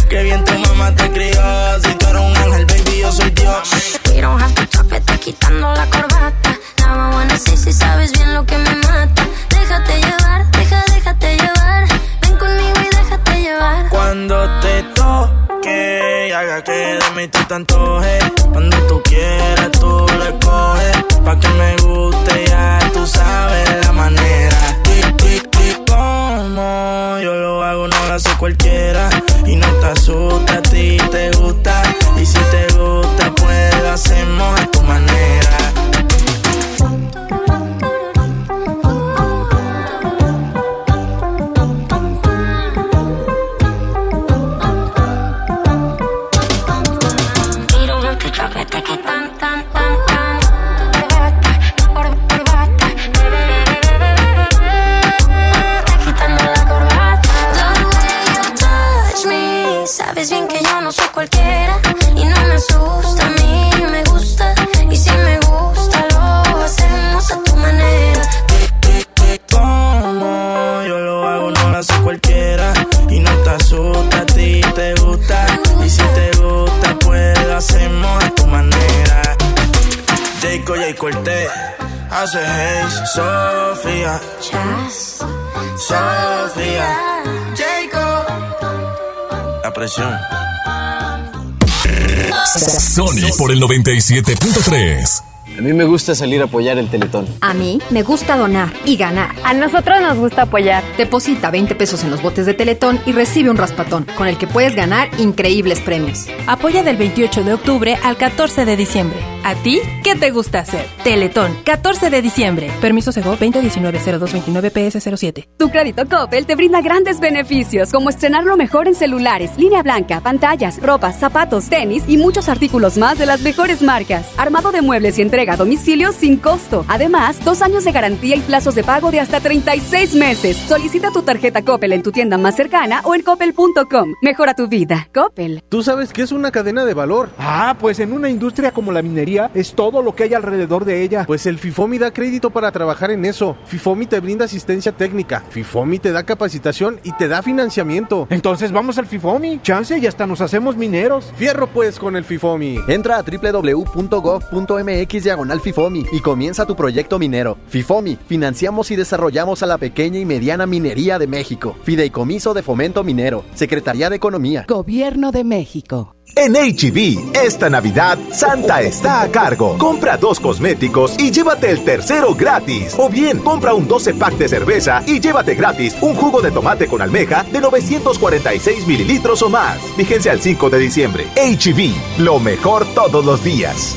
Qué bien tu mamá te crió. Si tú eres un ángel, baby, yo soy Dios. We don't have to talk, quitando la corbata. Now I wanna say si sabes bien lo que me de mí tú te antojes. Cuando tú quieras, tú lo escoges. Pa' que me guste, ya tú sabes la manera. Como yo lo hago, no lo hace cualquiera. Y no te asusta, a ti te gusta. Y si te gusta, pues lo hacemos Sofía. Sofía. Jayco. La presión. Sony por el 97.3. A mí me gusta salir a apoyar el Teletón. A mí me gusta donar y ganar. A nosotros nos gusta apoyar. Deposita 20 pesos en los botes de Teletón y recibe un raspatón, con el que puedes ganar increíbles premios. Apoya del 28 de octubre al 14 de diciembre. ¿A ti qué te gusta hacer? Teletón, 14 de diciembre. Permiso Sego 2019-0229-PS07. Tu crédito Coppel te brinda grandes beneficios, como estrenar lo mejor en celulares, línea blanca, pantallas, ropas, zapatos, tenis y muchos artículos más de las mejores marcas. Armado de muebles y entrega a domicilio sin costo. Además, dos años de garantía y plazos de pago de hasta 36 meses. Solicita tu tarjeta Coppel en tu tienda más cercana o en coppel.com. Mejora tu vida. Coppel. ¿Tú sabes qué es una cadena de valor? Ah, pues en una industria como la minería es todo lo que hay alrededor de ella. Pues el FIFOMI da crédito para trabajar en eso. FIFOMI te brinda asistencia técnica. FIFOMI te da capacitación y te da financiamiento. Entonces vamos al FIFOMI. Chance y hasta nos hacemos mineros. Fierro pues con el FIFOMI. Entra a www.gov.mx diagonal FIFOMI y comienza tu proyecto minero. FIFOMI, financiamos y desarrollamos a la pequeña y mediana minería de México. Fideicomiso de Fomento Minero. Secretaría de Economía. Gobierno de México. En HB, esta Navidad, Santa está a cargo. Compra dos cosméticos y llévate el tercero gratis. O bien, compra un 12 pack de cerveza y llévate gratis un jugo de tomate con almeja de 946 mililitros o más. Vigencia al 5 de diciembre. HB, lo mejor todos los días.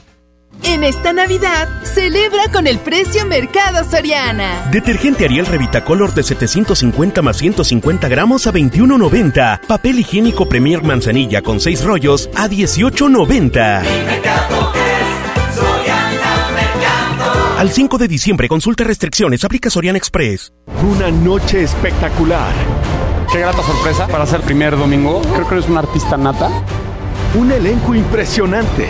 En esta Navidad, celebra con el precio Mercado Soriana. Detergente Ariel Revita Color de 750 más 150 gramos a 21.90. Papel higiénico Premier Manzanilla con 6 rollos a 18.90. Al 5 de diciembre, consulta restricciones, aplica Soriana Express. Una noche espectacular. Qué grata sorpresa para ser primer domingo. Creo que eres un artista nata. Un elenco impresionante.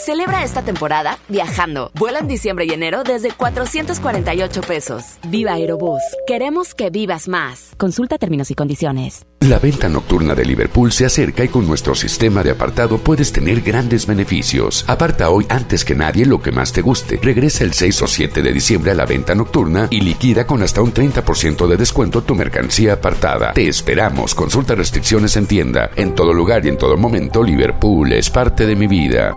Celebra esta temporada viajando. Vuela en diciembre y enero desde 448 pesos. Viva Aerobús. Queremos que vivas más. Consulta términos y condiciones. La venta nocturna de Liverpool se acerca y con nuestro sistema de apartado puedes tener grandes beneficios. Aparta hoy antes que nadie lo que más te guste. Regresa el 6 o 7 de diciembre a la venta nocturna y liquida con hasta un 30% de descuento tu mercancía apartada. Te esperamos. Consulta restricciones en tienda. En todo lugar y en todo momento, Liverpool es parte de mi vida.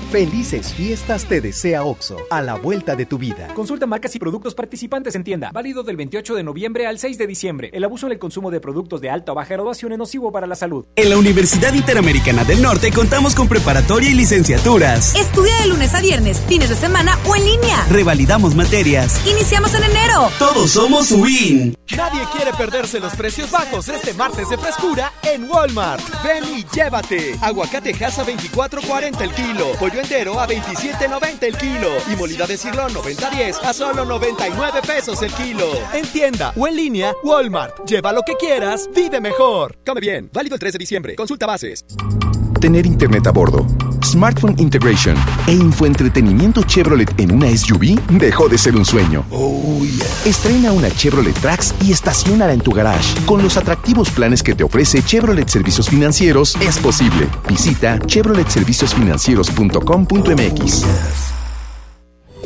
Felices fiestas te desea OXO, a la vuelta de tu vida. Consulta marcas y productos participantes en tienda. Válido del 28 de noviembre al 6 de diciembre. El abuso en el consumo de productos de alta o baja graduación es nocivo para la salud. En la Universidad Interamericana del Norte contamos con preparatoria y licenciaturas. Estudia de lunes a viernes, fines de semana o en línea. Revalidamos materias. Iniciamos en enero. Todos somos WIN. Nadie quiere perderse los precios bajos este martes de frescura en Walmart. Ven y llévate. Aguacate Jasa 24.40 el kilo. Pollo entero a 27.90 el kilo. Y molida de cirlón 90.10 a solo 99 pesos el kilo. En tienda o en línea, Walmart. Lleva lo que quieras, vive mejor. Come bien. Válido el 3 de diciembre. Consulta bases. Tener internet a bordo, smartphone integration e infoentretenimiento Chevrolet en una SUV dejó de ser un sueño. Estrena una Chevrolet Trax y estaciónala en tu garage. Con los atractivos planes que te ofrece Chevrolet Servicios Financieros, es posible. Visita chevroletserviciosfinancieros.com.mx.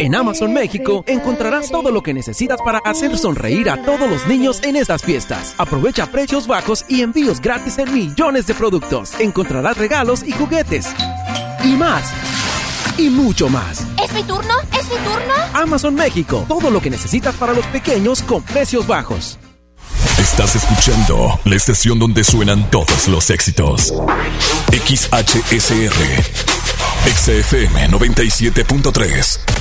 En Amazon México encontrarás todo lo que necesitas para hacer sonreír a todos los niños en estas fiestas. Aprovecha precios bajos y envíos gratis en millones de productos. Encontrarás regalos y juguetes. Y más. Y mucho más. ¿Es mi turno? ¿Es mi turno? Amazon México. Todo lo que necesitas para los pequeños con precios bajos. Estás escuchando la estación donde suenan todos los éxitos. XHSR. XFM 97.3.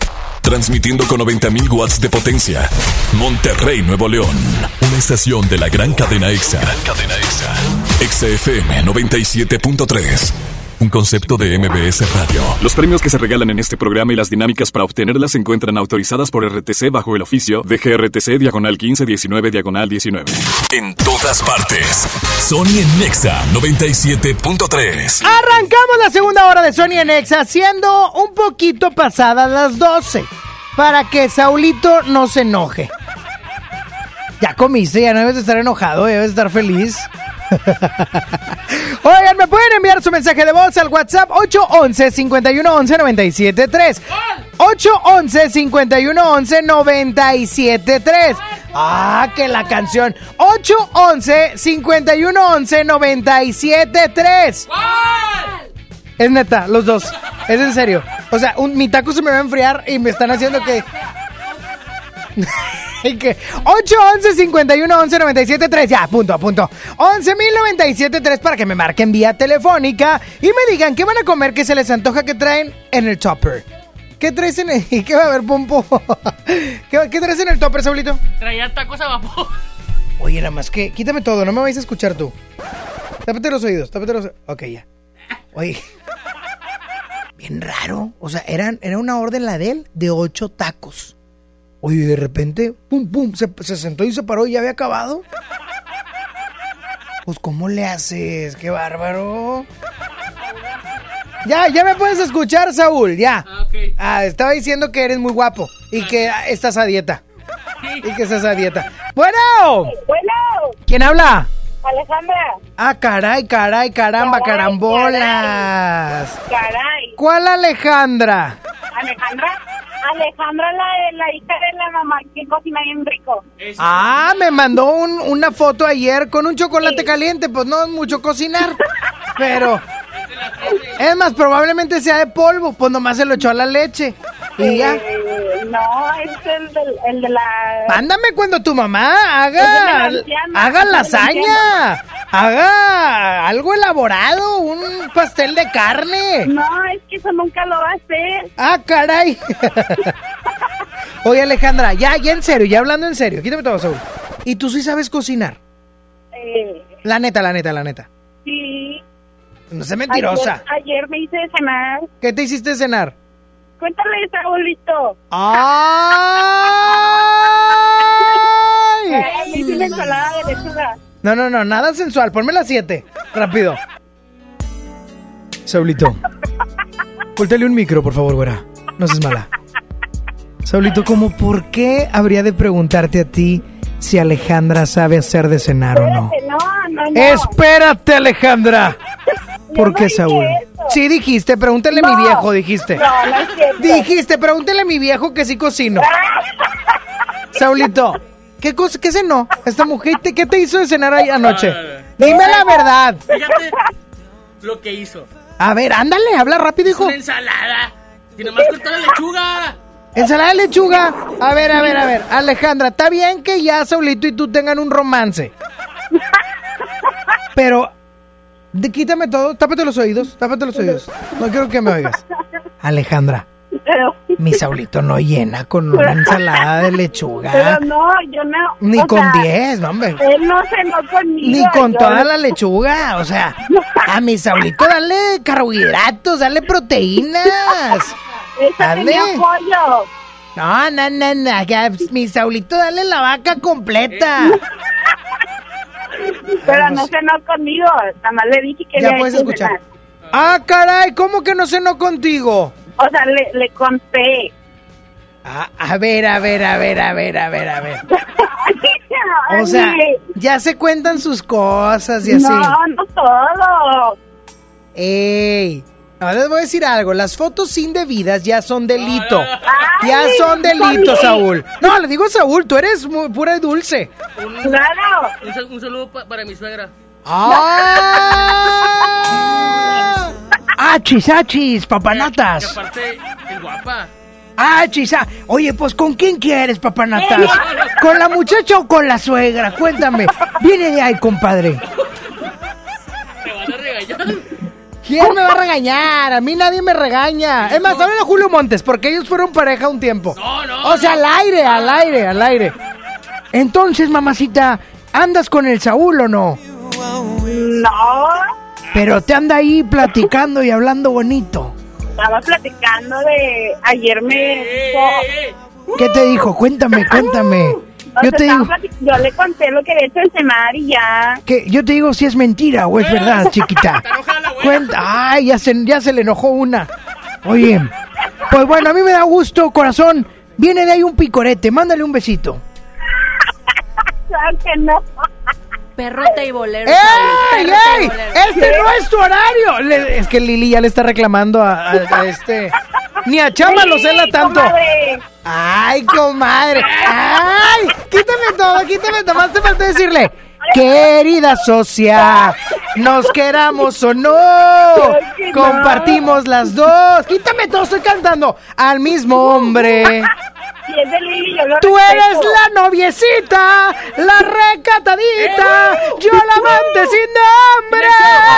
Transmitiendo con 90.000 watts de potencia. Monterrey, Nuevo León. Una estación de la gran cadena EXA. Gran cadena EXA. XFM 97.3. Un concepto de MBS Radio. Los premios que se regalan en este programa y las dinámicas para obtenerlas se encuentran autorizadas por RTC bajo el oficio de GRTC Diagonal 1519 Diagonal 19. En todas partes. Sony en Nexa 97.3. Arrancamos la segunda hora de Sony en Nexa, siendo un poquito pasadas las 12. Para que Saulito no se enoje. Ya comiste, ya no debes de estar enojado, debes de estar feliz. Oigan, me pueden enviar su mensaje de voz al WhatsApp 811 511 973. 811 511 973. Ah, que la canción 811 511 973. Es neta, los dos. Es en serio. O sea, un, mi taco se me va a enfriar y me están haciendo que. y que 811 51 11 97 3 ya, punto, a punto 11 97 3 para que me marquen vía telefónica y me digan qué van a comer que se les antoja que traen en el topper ¿Qué traes en el... ¿Y qué va a haber, pompo? ¿Qué, ¿Qué, traes en el topper, Saulito? Traía tacos a vapor. Oye, nada más que... Quítame todo, no me vais a escuchar tú. Tápate los oídos, tápate los oídos. Ok, ya. Oye. Bien raro. O sea, eran, era una orden la de él de ocho tacos. Oye, de repente, pum, pum, se, se, sentó y se paró y ya había acabado. Pues, ¿cómo le haces? ¡Qué bárbaro! Ya, ya me puedes escuchar, Saúl, ya. Ah, okay. ah, estaba diciendo que eres muy guapo y que estás a dieta. Y que estás a dieta. Bueno. Bueno. ¿Quién habla? Alejandra. Ah, caray, caray, caramba, caray, carambolas. Caray. ¿Cuál Alejandra? Alejandra. Alejandra, la, la hija de la mamá que cocina bien rico. Ah, me mandó un, una foto ayer con un chocolate sí. caliente. Pues no es mucho cocinar, pero... Es más, probablemente sea de polvo, pues nomás se lo echó a la leche. Y ya. Eh, no, es el de, el de la. Mándame cuando tu mamá haga. Anciana, haga lasaña. Haga algo elaborado, un pastel de carne. No, es que eso nunca lo va a hacer. Ah, caray. Oye, Alejandra, ya, ya en serio, ya hablando en serio, quítame todo, Saúl. ¿Y tú sí sabes cocinar? Eh, la neta, la neta, la neta. Sí. No sé mentirosa. Ayer, ayer, me hice cenar. ¿Qué te hiciste cenar? Cuéntale, Saúlito. ¡Ay! Me hice una ensalada de lechuga. No, no, no, nada sensual. Ponme las siete. Rápido. Saulito. Voltale un micro, por favor, güera. No seas mala. Saulito, ¿cómo por qué habría de preguntarte a ti si Alejandra sabe hacer de cenar o no? No, no, no. Espérate, Alejandra. ¿Por qué, Saúl? Sí, dijiste, pregúntale a mi viejo, dijiste. No, no es cierto. Dijiste, pregúntale a mi viejo que sí cocino. Saulito, ¿qué, cosa, ¿qué cenó esta mujer? ¿Te- ¿Qué te hizo de cenar ahí anoche? Dime la verdad. Fíjate lo que hizo. A ver, ándale, habla rápido, hijo. Una ensalada. Y nomás cortó la lechuga. Ensalada de lechuga. A ver, a ver, a ver. Alejandra, está bien que ya Saulito y tú tengan un romance. Pero, de- quítame todo, tápate los oídos, tápate los oídos. No quiero que me oigas. Alejandra, Pero, mi Saulito no llena con una ensalada de lechuga. pero no, yo no. Ni con sea, 10, no, hombre. Él no cenó conmigo. Ni con yo- toda la lechuga, o sea, a mi Saulito dale carbohidratos, dale proteínas. Esa pollo. No, no, no, no, mi Saulito dale la vaca completa. Pero no cenó conmigo. Nada más le dije que Ya había puedes hecho escuchar. cenar. Ah, caray, ¿cómo que no cenó contigo? O sea, le, le conté. Ah, a ver, a ver, a ver, a ver, a ver, a ver. O sea, ya se cuentan sus cosas y así. No, no todo. Ey, ahora les voy a decir algo. Las fotos indebidas ya son delito. Ya son delitos, Saúl. Saúl. No, le digo a Saúl, tú eres muy pura y dulce. Claro. Un, sal- un saludo pa- para mi suegra. ¡Ah! ¡Achis, achis, papanatas! aparte es guapa. ¡Achis! ah. Oye, pues ¿con quién quieres, papanatas? ¿Con la muchacha o con la suegra? Cuéntame. Viene de ahí, compadre. Te van a regañar. ¿Quién me va a regañar? A mí nadie me regaña. Es más, hablen a Julio Montes, porque ellos fueron pareja un tiempo. No, no, O sea, no. al aire, al aire, al aire. Entonces, mamacita, ¿andas con el Saúl o no? No. Pero te anda ahí platicando y hablando bonito. Estaba platicando de. Ayer me. ¿Qué te dijo? Cuéntame, cuéntame. Yo sea, te digo, yo le conté lo que había hecho cenar y ya. que yo te digo si es mentira o es verdad, chiquita. Cuenta. Ay, ya se, ya se le enojó una. Oye, pues bueno, a mí me da gusto, corazón. Viene de ahí un picorete, mándale un besito. Claro que no. Perrote y bolero. ¡Ey, y bolero. ¡Este no es tu horario! Le- es que Lili ya le está reclamando a, a- a este. Ni a Chama lo cela tanto. comadre. ¡Ay, comadre! ¡Ay! Quítame todo, quítame todo. Más te falta decirle. Querida socia, nos queramos o no, compartimos las dos. Quítame todo, estoy cantando al mismo hombre. Si es de Lili, yo lo Tú eres la noviecita, la recatadita, yo la amante sin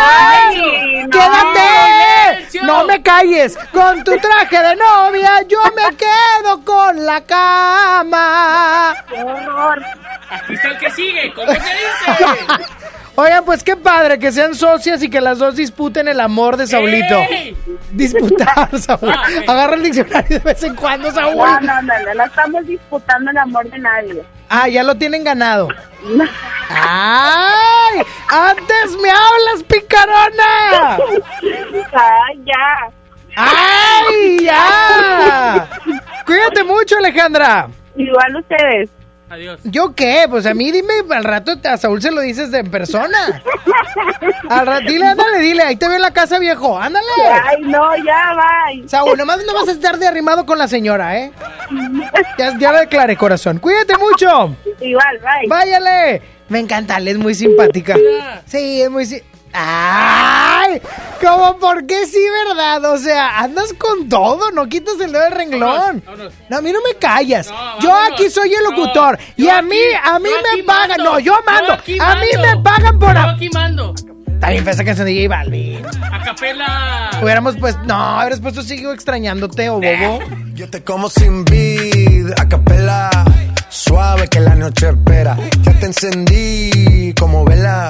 Ay, nombre. no. ¡Quédate! No me calles, con tu traje de novia yo me quedo con la cama. Qué horror. Aquí está el que sigue. ¿Cómo se dice? Oigan, pues qué padre que sean socias y que las dos disputen el amor de Saulito. ¡Ey! Disputar, Saúl. Ah. Agarra el diccionario de vez en cuando, Saúl. No, no, no, no, no estamos disputando el amor de nadie. Ah, ya lo tienen ganado. ¡Ay! ¡Antes me hablas, picarona! Ay, ya. ¡Ay, ya! Cuídate mucho, Alejandra. Igual ustedes. Adiós. ¿Yo qué? Pues a mí dime, al rato a Saúl se lo dices de en persona. Al rato, dile, ándale, dile, ahí te veo en la casa, viejo, ándale. Ay, no, ya, bye. Saúl, nomás no vas a estar de arrimado con la señora, ¿eh? Ya, ya lo declaré, corazón. Cuídate mucho. Igual, bye. Váyale. Me encanta, él es muy simpática. Sí, es muy... ¡Ay! ¿Cómo por qué sí, verdad? O sea, andas con todo, no quitas el dedo del renglón. vámonos. No, a mí no me callas. No, yo aquí soy el No, locutor. y a mí, aquí- a mí me pagan. mando. No, yo mando. A mí mando. me pagan por... Yo aquí mando. Está bien fea esa canción de J Balvin. A capela. Hubiéramos pues... No, hubieras puesto Sigo extrañándote o bobo. Yo te como sin vid, a capela, suave que la noche espera. Ya te encendí como vela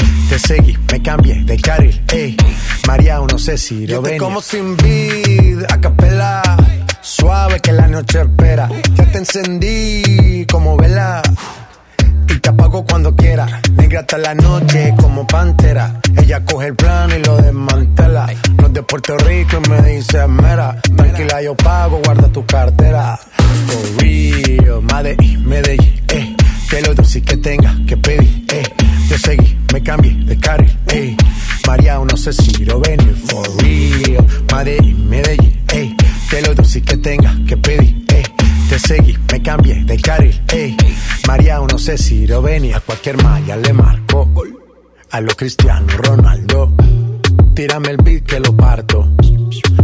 Te seguí, me cambié de carril, ey. María, no sé si lo venir. como sin vid, a capela. Suave que la noche espera. Ya te encendí como vela y te apago cuando quiera. Negra hasta la noche como pantera. Ella coge el plano y lo desmantela. No es de Puerto Rico y me dice mera. Tranquila, yo pago, guarda tu cartera. For real, Medellín, Medellín, eh. Que lo dulce que tenga que pedir, eh. Te seguí, me cambié de carril, eh. María, no sé si lo venir. For real, Medellín, Medellín, eh. Que lo dulce que tenga que pedir, eh te seguí, me cambié de carril, ey. María, no sé si lo venía, a cualquier malla le marco. A lo Cristiano Ronaldo, tírame el beat que lo parto.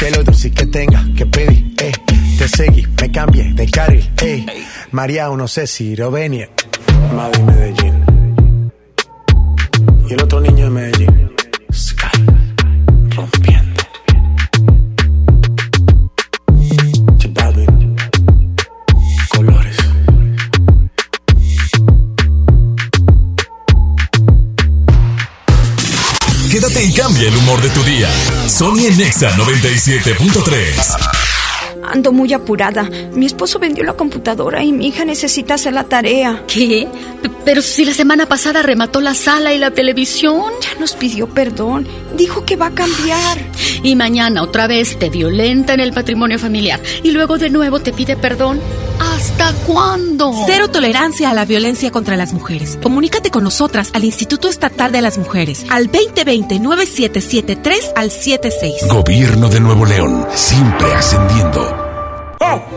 Que lo dulce que tenga que pedir, eh. Te seguí, me cambié de carril, eh. María, no sé si lo venir. Madrid, Medellín. Y el otro niño de Medellín. Cambia el humor de tu día. Sony en Nexa 97.3. Ando muy apurada. Mi esposo vendió la computadora y mi hija necesita hacer la tarea. ¿Qué? P- Pero si la semana pasada remató la sala y la televisión. Ya nos pidió perdón. Dijo que va a cambiar. Y mañana otra vez te violenta en el patrimonio familiar. Y luego de nuevo te pide perdón. ¿Hasta cuándo? Cero tolerancia a la violencia contra las mujeres. Comunícate con nosotras al Instituto Estatal de las Mujeres al 2020-9773 al 76. Gobierno de Nuevo León, siempre ascendiendo.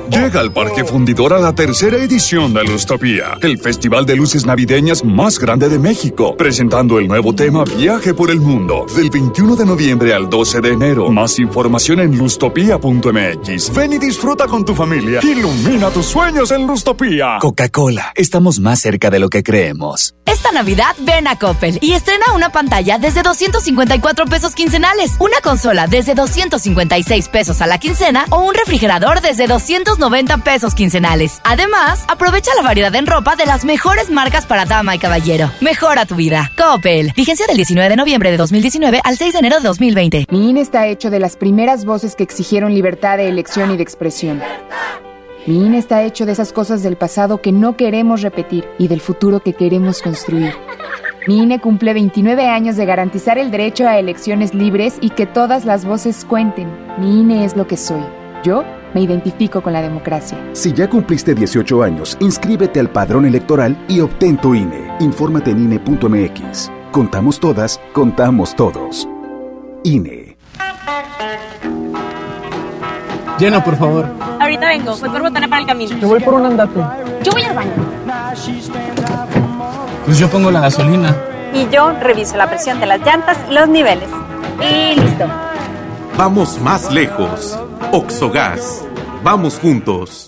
Llega al Parque Fundidor a la tercera edición de Lustopía, el festival de luces navideñas más grande de México, presentando el nuevo tema Viaje por el Mundo, del 21 de noviembre al 12 de enero. Más información en lustopía.mx. Ven y disfruta con tu familia. Ilumina tus sueños en Lustopía. Coca-Cola, estamos más cerca de lo que creemos. Esta Navidad ven a Coppel y estrena una pantalla desde 254 pesos quincenales, una consola desde 256 pesos a la quincena o un refrigerador desde 290 pesos quincenales. Además, aprovecha la variedad en ropa de las mejores marcas para dama y caballero. Mejora tu vida. Coppel. Vigencia del 19 de noviembre de 2019 al 6 de enero de 2020. Mi INE está hecho de las primeras voces que exigieron libertad de elección y de expresión. Mi INE está hecho de esas cosas del pasado que no queremos repetir y del futuro que queremos construir. Mi INE cumple 29 años de garantizar el derecho a elecciones libres y que todas las voces cuenten. Mi INE es lo que soy. Yo me identifico con la democracia. Si ya cumpliste 18 años, inscríbete al padrón electoral y obtén tu INE. Infórmate en INE.mx. Contamos todas, contamos todos. INE. Llena, por favor. Ahorita vengo, voy por botana para el camino. Yo voy por un andate. Yo voy al baño. Pues yo pongo la gasolina. Y yo reviso la presión de las llantas y los niveles. Y listo. Vamos más lejos. Oxogas. Vamos juntos.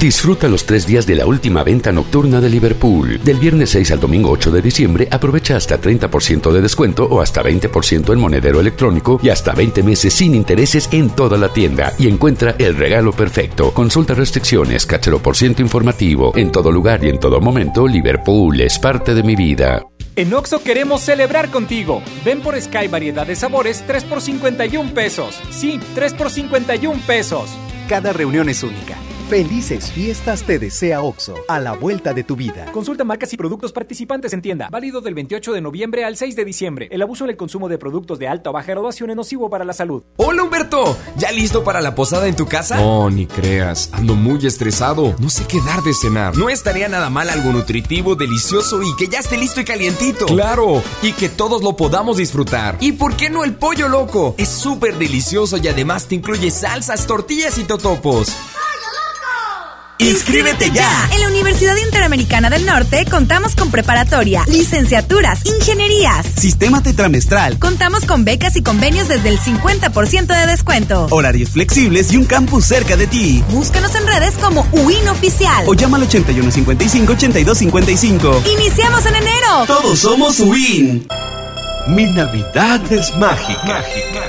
Disfruta los tres días de la última venta nocturna de Liverpool. Del viernes 6 al domingo 8 de diciembre, aprovecha hasta 30% de descuento o hasta 20% en monedero electrónico y hasta 20 meses sin intereses en toda la tienda. Y encuentra el regalo perfecto. Consulta restricciones, cachero por ciento informativo. En todo lugar y en todo momento, Liverpool es parte de mi vida. En Oxo queremos celebrar contigo. Ven por Sky variedad de sabores 3 por 51 pesos. Sí, 3 por 51 pesos. Cada reunión es única. Felices fiestas te desea OXO, a la vuelta de tu vida. Consulta marcas y productos participantes en tienda. Válido del 28 de noviembre al 6 de diciembre. El abuso en el consumo de productos de alta o baja graduación es nocivo para la salud. Hola Humberto, ¿ya listo para la posada en tu casa? No, ni creas, ando muy estresado. No sé qué dar de cenar. No estaría nada mal algo nutritivo, delicioso y que ya esté listo y calientito. Claro, y que todos lo podamos disfrutar. ¿Y por qué no el pollo loco? Es súper delicioso y además te incluye salsas, tortillas y totopos. ¡Inscríbete ya! En la Universidad Interamericana del Norte contamos con preparatoria, licenciaturas, ingenierías, sistema tetramestral. Contamos con becas y convenios desde el 50% de descuento. Horarios flexibles y un campus cerca de ti. Búscanos en redes como UIN Oficial. O llama al 8155-8255. ¡Iniciamos en enero! Todos somos UIN. Mi Navidad es mágica. mágica.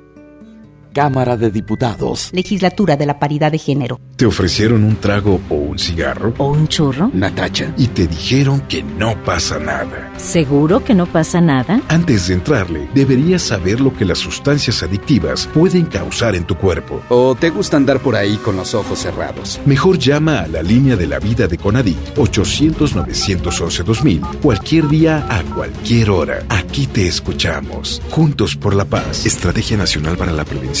Cámara de Diputados. Legislatura de la Paridad de Género. ¿Te ofrecieron un trago o un cigarro? ¿O un churro? Natacha. Y te dijeron que no pasa nada. ¿Seguro que no pasa nada? Antes de entrarle, deberías saber lo que las sustancias adictivas pueden causar en tu cuerpo. ¿O te gusta andar por ahí con los ojos cerrados? Mejor llama a la línea de la vida de Conadic 800-911-2000 cualquier día a cualquier hora. Aquí te escuchamos. Juntos por la paz. Estrategia Nacional para la Prevención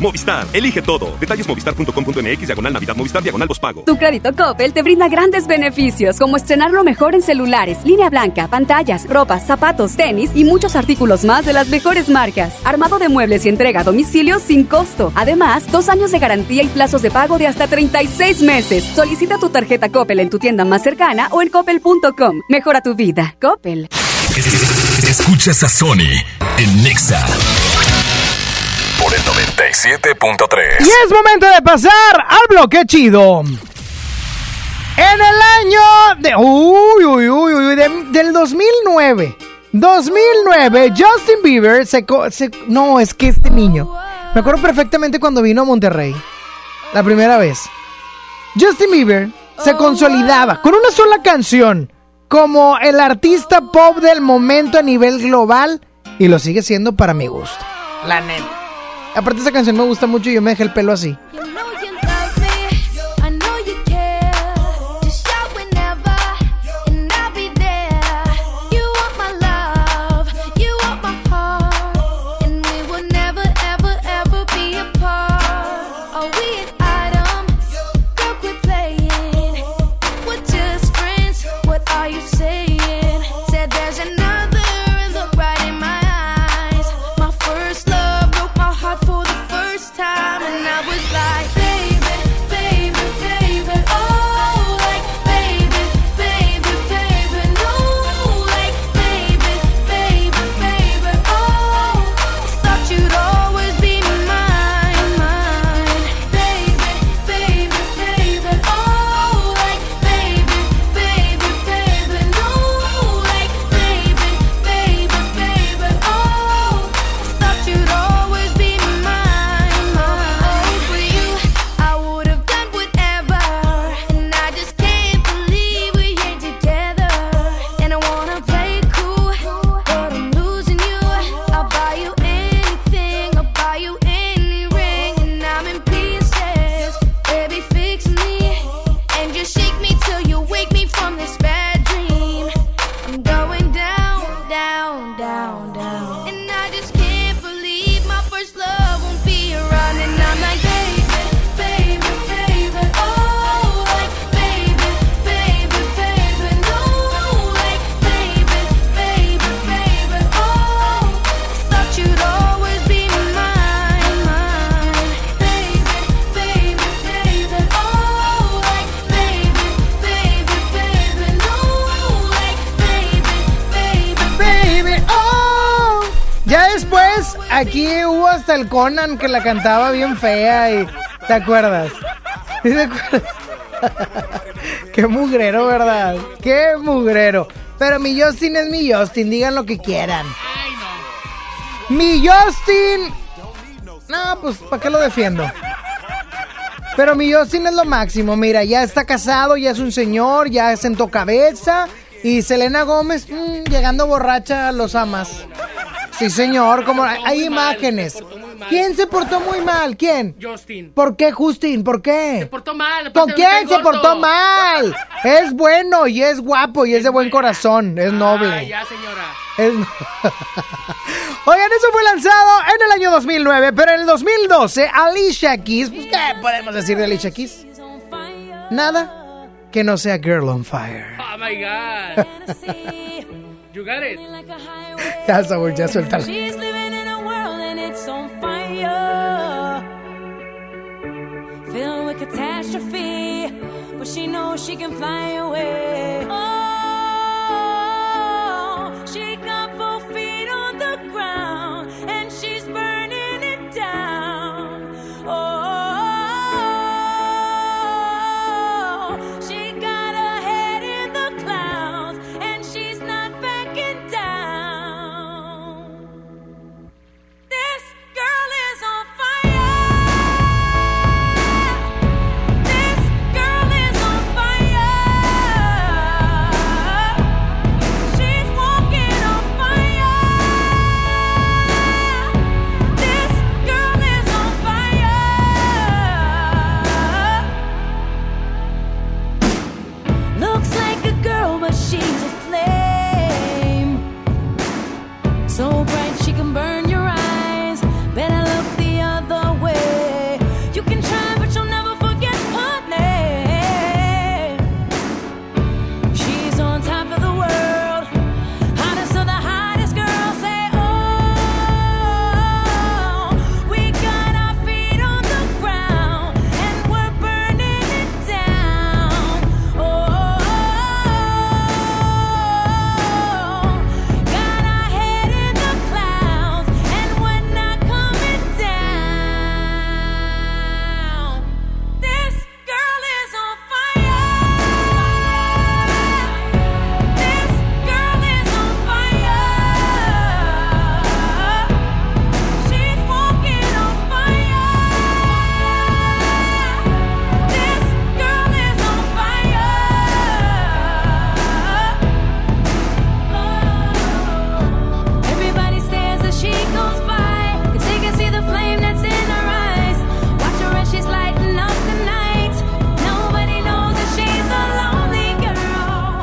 Movistar, elige todo. Detalles movistar.com.mx, diagonal Navidad, Movistar, diagonal pago. Tu crédito Coppel te brinda grandes beneficios, como estrenar lo mejor en celulares, línea blanca, pantallas, ropas, zapatos, tenis y muchos artículos más de las mejores marcas. Armado de muebles y entrega a domicilio sin costo. Además, dos años de garantía y plazos de pago de hasta 36 meses. Solicita tu tarjeta Coppel en tu tienda más cercana o en coppel.com. Mejora tu vida. Coppel. Escuchas a Sony en Nexa por el 97.3. Y es momento de pasar al bloque chido. En el año de. Uy, uy, uy, uy, de- del 2009. 2009, Justin Bieber se, se- No, es que este niño. Me acuerdo perfectamente cuando vino a Monterrey. La primera vez. Justin Bieber se consolidaba con una sola canción como el artista pop del momento a nivel global y lo sigue siendo para mi gusto. La neta. Aparte esa canción me gusta mucho y yo me dejé el pelo así. Aquí hubo hasta el Conan que la cantaba bien fea y... ¿Te acuerdas? ¿Sí te acuerdas? Qué mugrero, ¿verdad? Qué mugrero. Pero mi Justin es mi Justin, digan lo que quieran. Mi Justin. No, pues, ¿para qué lo defiendo? Pero mi Justin es lo máximo. Mira, ya está casado, ya es un señor, ya sentó cabeza. Y Selena Gómez, mm, llegando borracha, los amas. Sí, señor, como hay, imágenes. ¿Quién se portó muy mal? ¿Quién? Justin. ¿Por qué, Justin? ¿Por qué? Se portó mal. ¿Con quién se portó mal? Es bueno y es guapo y es de buen corazón, es noble. ya, señora. Es Oigan, eso fue lanzado en el año 2009, pero en el 2012 Alicia Keys, pues, ¿qué podemos decir de Alicia Keys? Nada que no sea Girl on Fire. Oh my God. you got it. Ya, Saúl, ya suéltala. She's living in a world and it's on fire. Filled with catastrophe, but she knows she can fly away. Oh,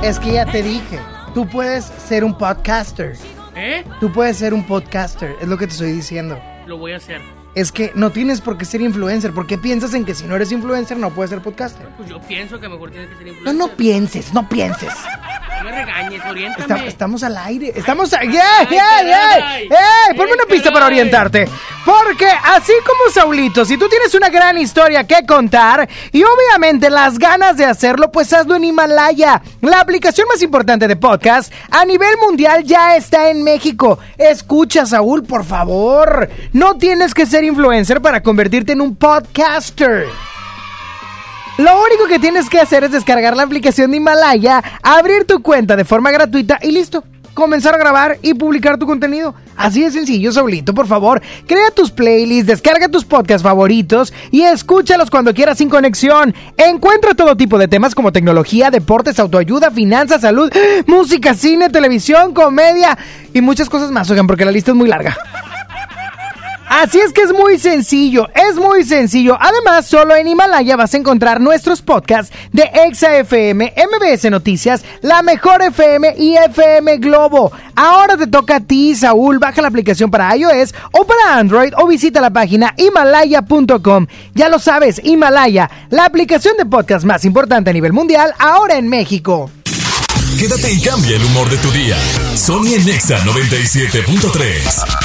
Es que ya te dije, tú puedes ser un podcaster. ¿Eh? Tú puedes ser un podcaster, es lo que te estoy diciendo. Lo voy a hacer. Es que no tienes por qué ser influencer. ¿Por qué piensas en que si no eres influencer no puedes ser podcaster? Pues yo pienso que mejor tienes que ser No, influencer. no pienses, no pienses. No me regañes, oriéntame. Esta- estamos al aire. Estamos a... ¡Ey! ¡Ey! Ponme una pista para orientarte. Porque así como Saulito, si tú tienes una gran historia que contar y obviamente las ganas de hacerlo, pues hazlo en Himalaya. La aplicación más importante de podcast a nivel mundial ya está en México. Escucha, Saúl, por favor. No tienes que ser influencer para convertirte en un podcaster. Lo único que tienes que hacer es descargar la aplicación de Himalaya, abrir tu cuenta de forma gratuita y listo. Comenzar a grabar y publicar tu contenido. Así de sencillo, Saulito, por favor. Crea tus playlists, descarga tus podcasts favoritos y escúchalos cuando quieras sin conexión. Encuentra todo tipo de temas como tecnología, deportes, autoayuda, finanzas, salud, música, cine, televisión, comedia y muchas cosas más, oigan, porque la lista es muy larga. Así es que es muy sencillo, es muy sencillo. Además, solo en Himalaya vas a encontrar nuestros podcasts de Exa FM, MBS Noticias, La Mejor FM y FM Globo. Ahora te toca a ti, Saúl. Baja la aplicación para iOS o para Android o visita la página himalaya.com. Ya lo sabes, Himalaya, la aplicación de podcast más importante a nivel mundial, ahora en México. Quédate y cambia el humor de tu día. Sony en Nexa 97.3.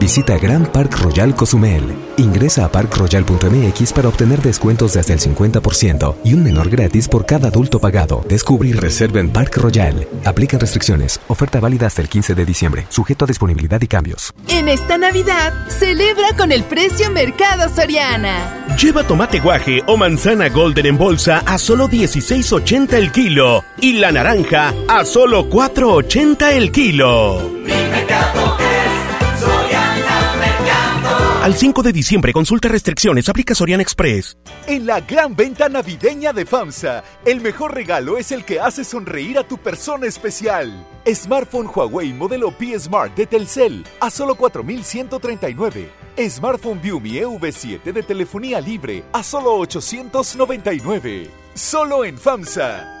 Visita Grand Park Royal Cozumel. Ingresa a parkroyal.mx para obtener descuentos de hasta el 50% y un menor gratis por cada adulto pagado. Descubre y reserva en Park Royal. Aplican restricciones. Oferta válida hasta el 15 de diciembre. Sujeto a disponibilidad y cambios. En esta Navidad, celebra con el precio Mercado Soriana. Lleva tomate guaje o manzana golden en bolsa a solo 16.80 el kilo y la naranja a solo 4.80 el kilo. Al 5 de diciembre, consulta restricciones, aplica Sorian Express. En la gran venta navideña de FAMSA, el mejor regalo es el que hace sonreír a tu persona especial. Smartphone Huawei modelo P Smart de Telcel a solo 4.139. Smartphone Viumi EV7 de telefonía libre a solo 899. Solo en FAMSA.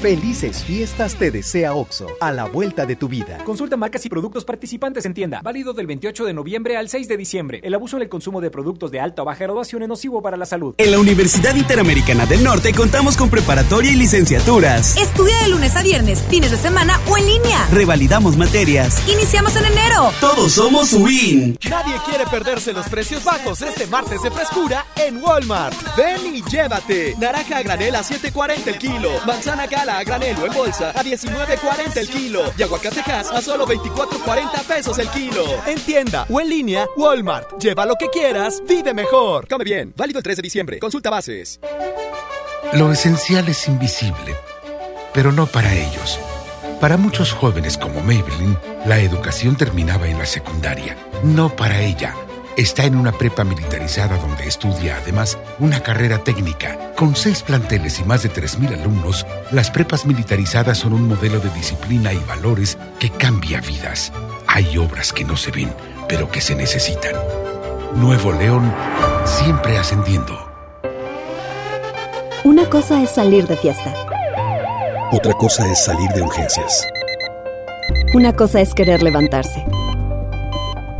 Felices fiestas te desea OXO, a la vuelta de tu vida. Consulta marcas y productos participantes en tienda. Válido del 28 de noviembre al 6 de diciembre. El abuso en el consumo de productos de alta o baja graduación es nocivo para la salud. En la Universidad Interamericana del Norte contamos con preparatoria y licenciaturas. Estudia de lunes a viernes, fines de semana o en línea. Revalidamos materias. Iniciamos en enero. Todos somos WIN. Nadie quiere perderse los precios bajos este martes de frescura en Walmart. Ven y llévate. Naranja a granel a 7.40 el kilo. Manzana a granelo en bolsa a 19.40 el kilo. Y aguacatejas a solo 24.40 pesos el kilo. En tienda o en línea, Walmart. Lleva lo que quieras, vive mejor. Come bien. Válido el 3 de diciembre. Consulta bases. Lo esencial es invisible, pero no para ellos. Para muchos jóvenes como Maybelline, la educación terminaba en la secundaria. No para ella. Está en una prepa militarizada donde estudia además una carrera técnica. Con seis planteles y más de 3.000 alumnos, las prepas militarizadas son un modelo de disciplina y valores que cambia vidas. Hay obras que no se ven, pero que se necesitan. Nuevo León, siempre ascendiendo. Una cosa es salir de fiesta. Otra cosa es salir de urgencias. Una cosa es querer levantarse.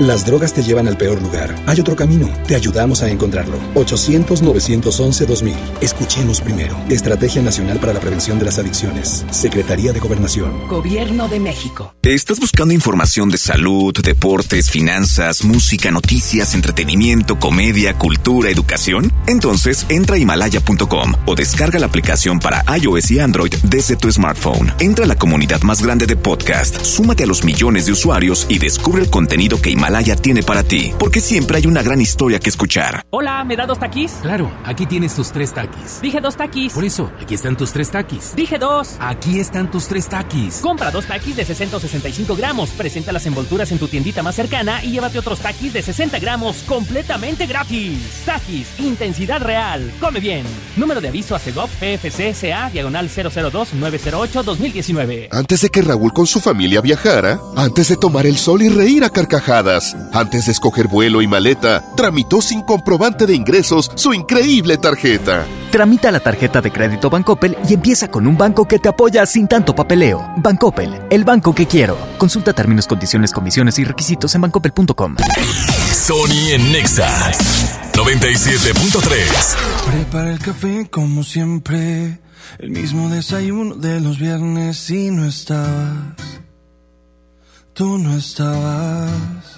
Las drogas te llevan al peor lugar. Hay otro camino. Te ayudamos a encontrarlo. 800-911-2000. Escuchemos primero. Estrategia Nacional para la Prevención de las Adicciones. Secretaría de Gobernación. Gobierno de México. ¿Estás buscando información de salud, deportes, finanzas, música, noticias, entretenimiento, comedia, cultura, educación? Entonces entra a himalaya.com o descarga la aplicación para iOS y Android desde tu smartphone. Entra a la comunidad más grande de podcast, súmate a los millones de usuarios y descubre el contenido que Himalaya tiene para ti, porque siempre hay una gran historia que escuchar. Hola, ¿me da dos taquis? Claro, aquí tienes tus tres taquis. Dije dos taquis. Por eso, aquí están tus tres taquis. Dije dos. Aquí están tus tres taquis. Compra dos taquis de 665 gramos, presenta las envolturas en tu tiendita más cercana y llévate otros taquis de 60 gramos completamente gratis. Taquis, intensidad real. Come bien. Número de aviso a CEGOP PFC CA diagonal 002-908-2019. Antes de que Raúl con su familia viajara, antes de tomar el sol y reír a carcajadas, antes de escoger vuelo y maleta, tramitó sin comprobante de ingresos su increíble tarjeta. Tramita la tarjeta de crédito Bancoppel y empieza con un banco que te apoya sin tanto papeleo. Bancoppel, el banco que quiero. Consulta términos, condiciones, comisiones y requisitos en bancoppel.com. Sony en Nexa 97.3. Prepara el café como siempre, el mismo desayuno de los viernes y no estabas. Tú no estabas.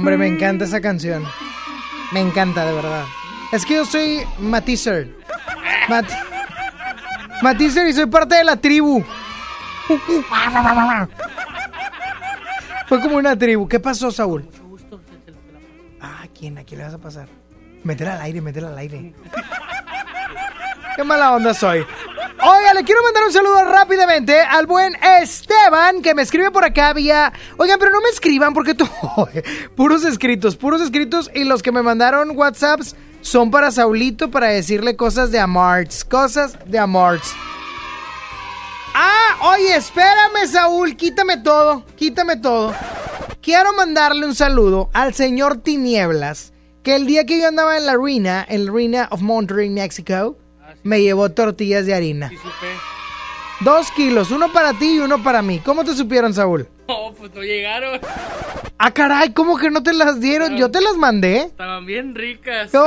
Hombre, me encanta esa canción. Me encanta, de verdad. Es que yo soy Matizer. Mat Matizer y soy parte de la tribu. Fue como una tribu. ¿Qué pasó, Saúl? Ah, ¿a quién? ¿A quién le vas a pasar? Meter al aire, meter al aire. Qué mala onda soy. Oiga, le quiero mandar un saludo rápidamente al buen Esteban, que me escribe por acá vía... Oigan, pero no me escriban porque tú... puros escritos, puros escritos. Y los que me mandaron WhatsApps son para Saulito para decirle cosas de Amarts. Cosas de Amarts. Ah, oye, espérame, Saúl. Quítame todo, quítame todo. Quiero mandarle un saludo al señor Tinieblas, que el día que yo andaba en la arena, en la arena of Monterrey, México, me llevó tortillas de harina. Dos kilos, uno para ti y uno para mí. ¿Cómo te supieron, Saúl? Oh, pues no llegaron. Ah, caray, ¿cómo que no te las dieron? Yo te las mandé. Estaban bien ricas. No.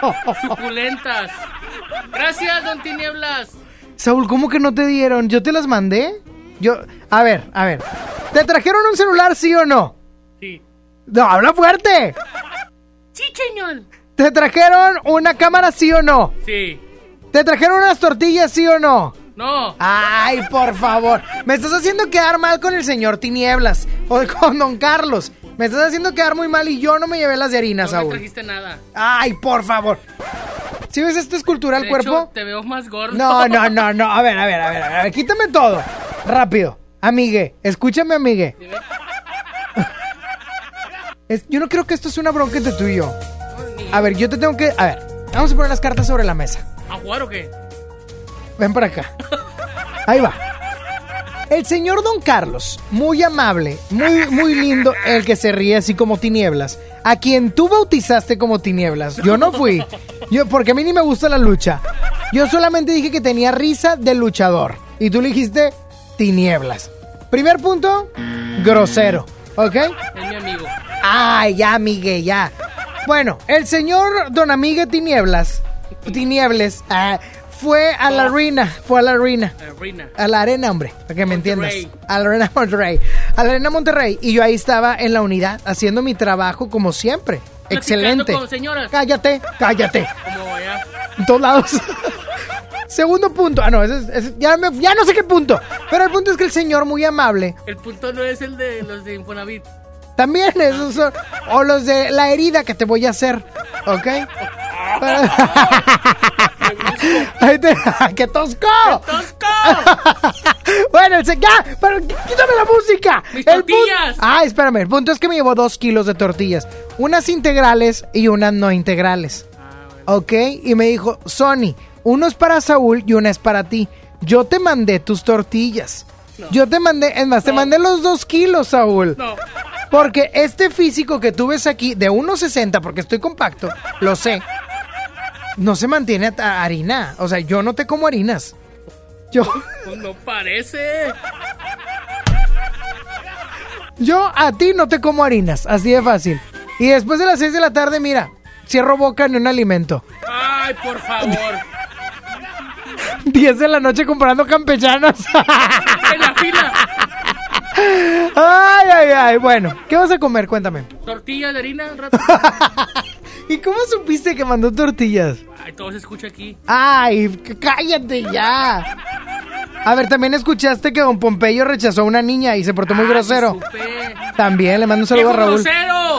Suculentas. Gracias, don Tinieblas. Saúl, ¿cómo que no te dieron? ¿Yo te las mandé? Yo, a ver, a ver. ¿Te trajeron un celular, sí o no? Sí. No, habla fuerte. Sí, señor. ¿Te trajeron una cámara, sí o no? Sí. ¿Te trajeron unas tortillas, sí o no? No. Ay, por favor. Me estás haciendo quedar mal con el señor Tinieblas. O con don Carlos. Me estás haciendo quedar muy mal y yo no me llevé las de harina, No Saúl. trajiste nada. Ay, por favor. ¿Sí ves esto es cultural De cuerpo? hecho, te veo más gordo. No, no, no, no. A ver, a ver, a ver, a ver. Quítame todo. Rápido. Amigue, escúchame, amigue. Es- yo no creo que esto es una bronca entre tú y yo. A ver, yo te tengo que... A ver, vamos a poner las cartas sobre la mesa. ¿A jugar o qué? Ven para acá. Ahí va. El señor Don Carlos, muy amable, muy, muy lindo, el que se ríe así como tinieblas, a quien tú bautizaste como tinieblas. Yo no fui. Yo, porque a mí ni me gusta la lucha. Yo solamente dije que tenía risa de luchador. Y tú le dijiste tinieblas. Primer punto, grosero. ¿Ok? Es mi amigo. Ay, ya, amigue, ya. Bueno, el señor Don Amigue Tinieblas, Tiniebles, ah, fue a la arena, fue a la arena. A la arena, hombre, para que me entiendas. A la arena Monterrey. A la arena Monterrey. Y yo ahí estaba en la unidad, haciendo mi trabajo como siempre. Excelente. con señoras. Cállate, cállate. En todos lados. Segundo punto. Ah, no, ese es- ese- ya, me- ya no sé qué punto. Pero el punto es que el señor, muy amable, El punto no es el de los de Infonavit. También esos son. O los de la herida que te voy a hacer. ¿Ok? Ahí te- ¡Qué tosco! bueno, el ya, pero qu- quítame la música. ¡Mis El tortillas! Ah, espérame. El punto es que me llevó dos kilos de tortillas. Unas integrales y unas no integrales. Ok, y me dijo, Sony, uno es para Saúl y una es para ti. Yo te mandé tus tortillas. Yo te mandé, es más, te mandé los dos kilos, Saúl. No. Porque este físico que tú ves aquí, de 1.60, porque estoy compacto, lo sé, no se mantiene a- harina. O sea, yo no te como harinas. Yo, Pues no parece. yo a ti no te como harinas, así de fácil. Y después de las 6 de la tarde, mira, cierro boca en un alimento. Ay, por favor. 10 de la noche comprando campechanos. En la fila. Ay, ay, ay. Bueno, ¿qué vas a comer? Cuéntame. Tortilla de harina, rato. ¿Y cómo supiste que mandó tortillas? Ay, todo se escucha aquí. Ay, cállate ya. A ver, también escuchaste que don Pompeyo rechazó a una niña y se portó muy grosero. Supe. También le mando un saludo a ¡Viejo Raúl. grosero!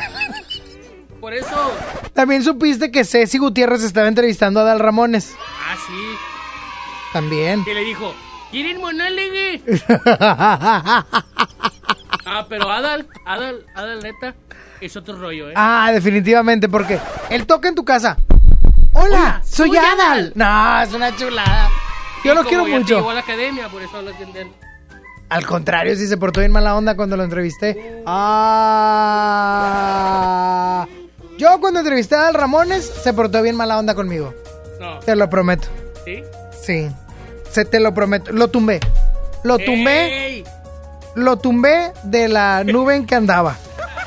Por eso. También supiste que Ceci Gutiérrez estaba entrevistando a Dal Ramones. Ah, sí. También. Que le dijo, ¿quieren monólogo? Ah, pero Adal, Adal, Adal, neta, es otro rollo, ¿eh? ah, definitivamente, porque él toca en tu casa. Hola, soy, soy Adal. Adal. No, es una chulada. Yo lo quiero ya mucho. Llegó a la academia, por eso de él. Al contrario, si se portó bien mala onda cuando lo entrevisté. Ah. Yo cuando entrevisté a Dal Ramones se portó bien mala onda conmigo. No. Te lo prometo. ¿Sí? Sí. Se te lo prometo. Lo tumbé. Lo tumbé. ¡Ey! Lo tumbé de la nube en que andaba.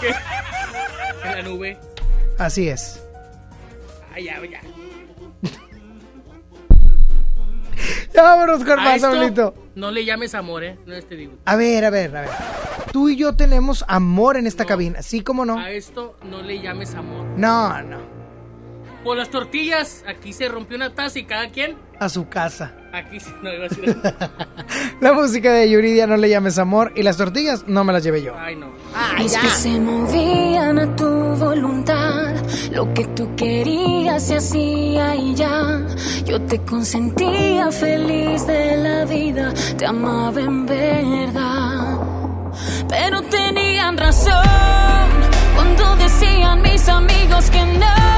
¿Qué? En la nube. Así es. Ay, ya, ya. Ya vámonos con más, Saulito. No le llames amor, ¿eh? No te digo. A ver, a ver, a ver. Tú y yo tenemos amor en esta cabina. ¿Sí como no? A esto no le llames amor. No, no. Por las tortillas, aquí se rompió una taza y cada quien. A su casa. Aquí sí, no iba a decir. La música de Yuridia no le llames amor y las tortillas no me las llevé yo. Ay, no. es que se movían a tu voluntad. Lo que tú querías se hacía y ya. Yo te consentía feliz de la vida. Te amaba en verdad. Pero tenían razón cuando decían mis amigos que no.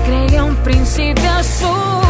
Yo te creía un príncipe azul.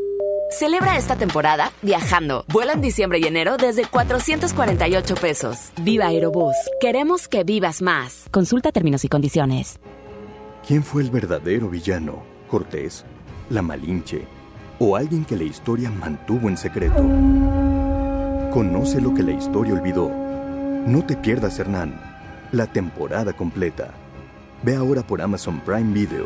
Celebra esta temporada viajando. Vuela en diciembre y enero desde 448 pesos. Viva Aerobús. Queremos que vivas más. Consulta términos y condiciones. ¿Quién fue el verdadero villano? ¿Cortés? ¿La Malinche? ¿O alguien que la historia mantuvo en secreto? Conoce lo que la historia olvidó. No te pierdas, Hernán. La temporada completa. Ve ahora por Amazon Prime Video.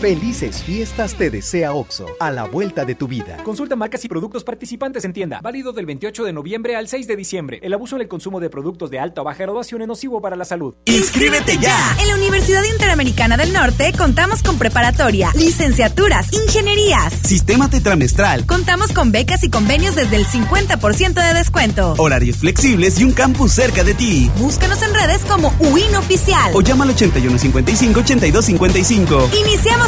Felices fiestas te desea OXO, a la vuelta de tu vida. Consulta marcas y productos participantes en tienda. Válido del 28 de noviembre al 6 de diciembre. El abuso en el consumo de productos de alta o baja graduación es nocivo para la salud. ¡Inscríbete ya! En la Universidad Interamericana del Norte contamos con preparatoria, licenciaturas, ingenierías. Sistema tetramestral. Contamos con becas y convenios desde el 50% de descuento. Horarios flexibles y un campus cerca de ti. Búscanos en redes como UIN Oficial. O llama al 8155-8255. Iniciamos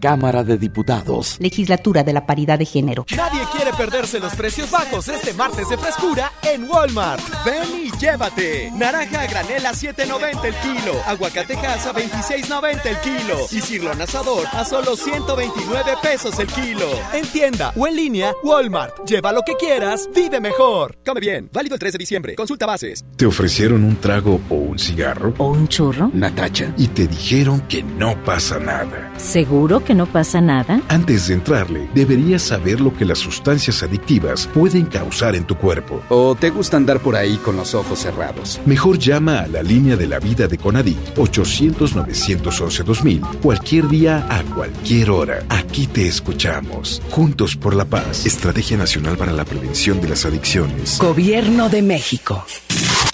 Cámara de Diputados. Legislatura de la Paridad de Género. Nadie quiere perderse los precios bajos este martes de frescura en Walmart. Ven y llévate. Naranja a granel a 7.90 el kilo. Aguacatejas a 26.90 el kilo. Y cirlón asador a solo 129 pesos el kilo. En tienda o en línea, Walmart. Lleva lo que quieras, vive mejor. Come bien. Válido el 3 de diciembre. Consulta bases. ¿Te ofrecieron un trago o un cigarro? ¿O un churro? Natacha. Y te dijeron que no pasa nada. ¿Seguro que no pasa nada? Antes de entrarle, deberías saber lo que las sustancias adictivas pueden causar en tu cuerpo. ¿O te gusta andar por ahí con los ojos cerrados? Mejor llama a la línea de la vida de Conadic 800-911-2000 cualquier día a cualquier hora. Aquí te escuchamos. Juntos por la paz. Estrategia Nacional para la Prevención de las Adicciones. Gobierno de México.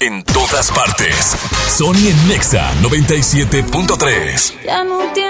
En todas partes. Sony en Nexa 97.3. Ya no tienes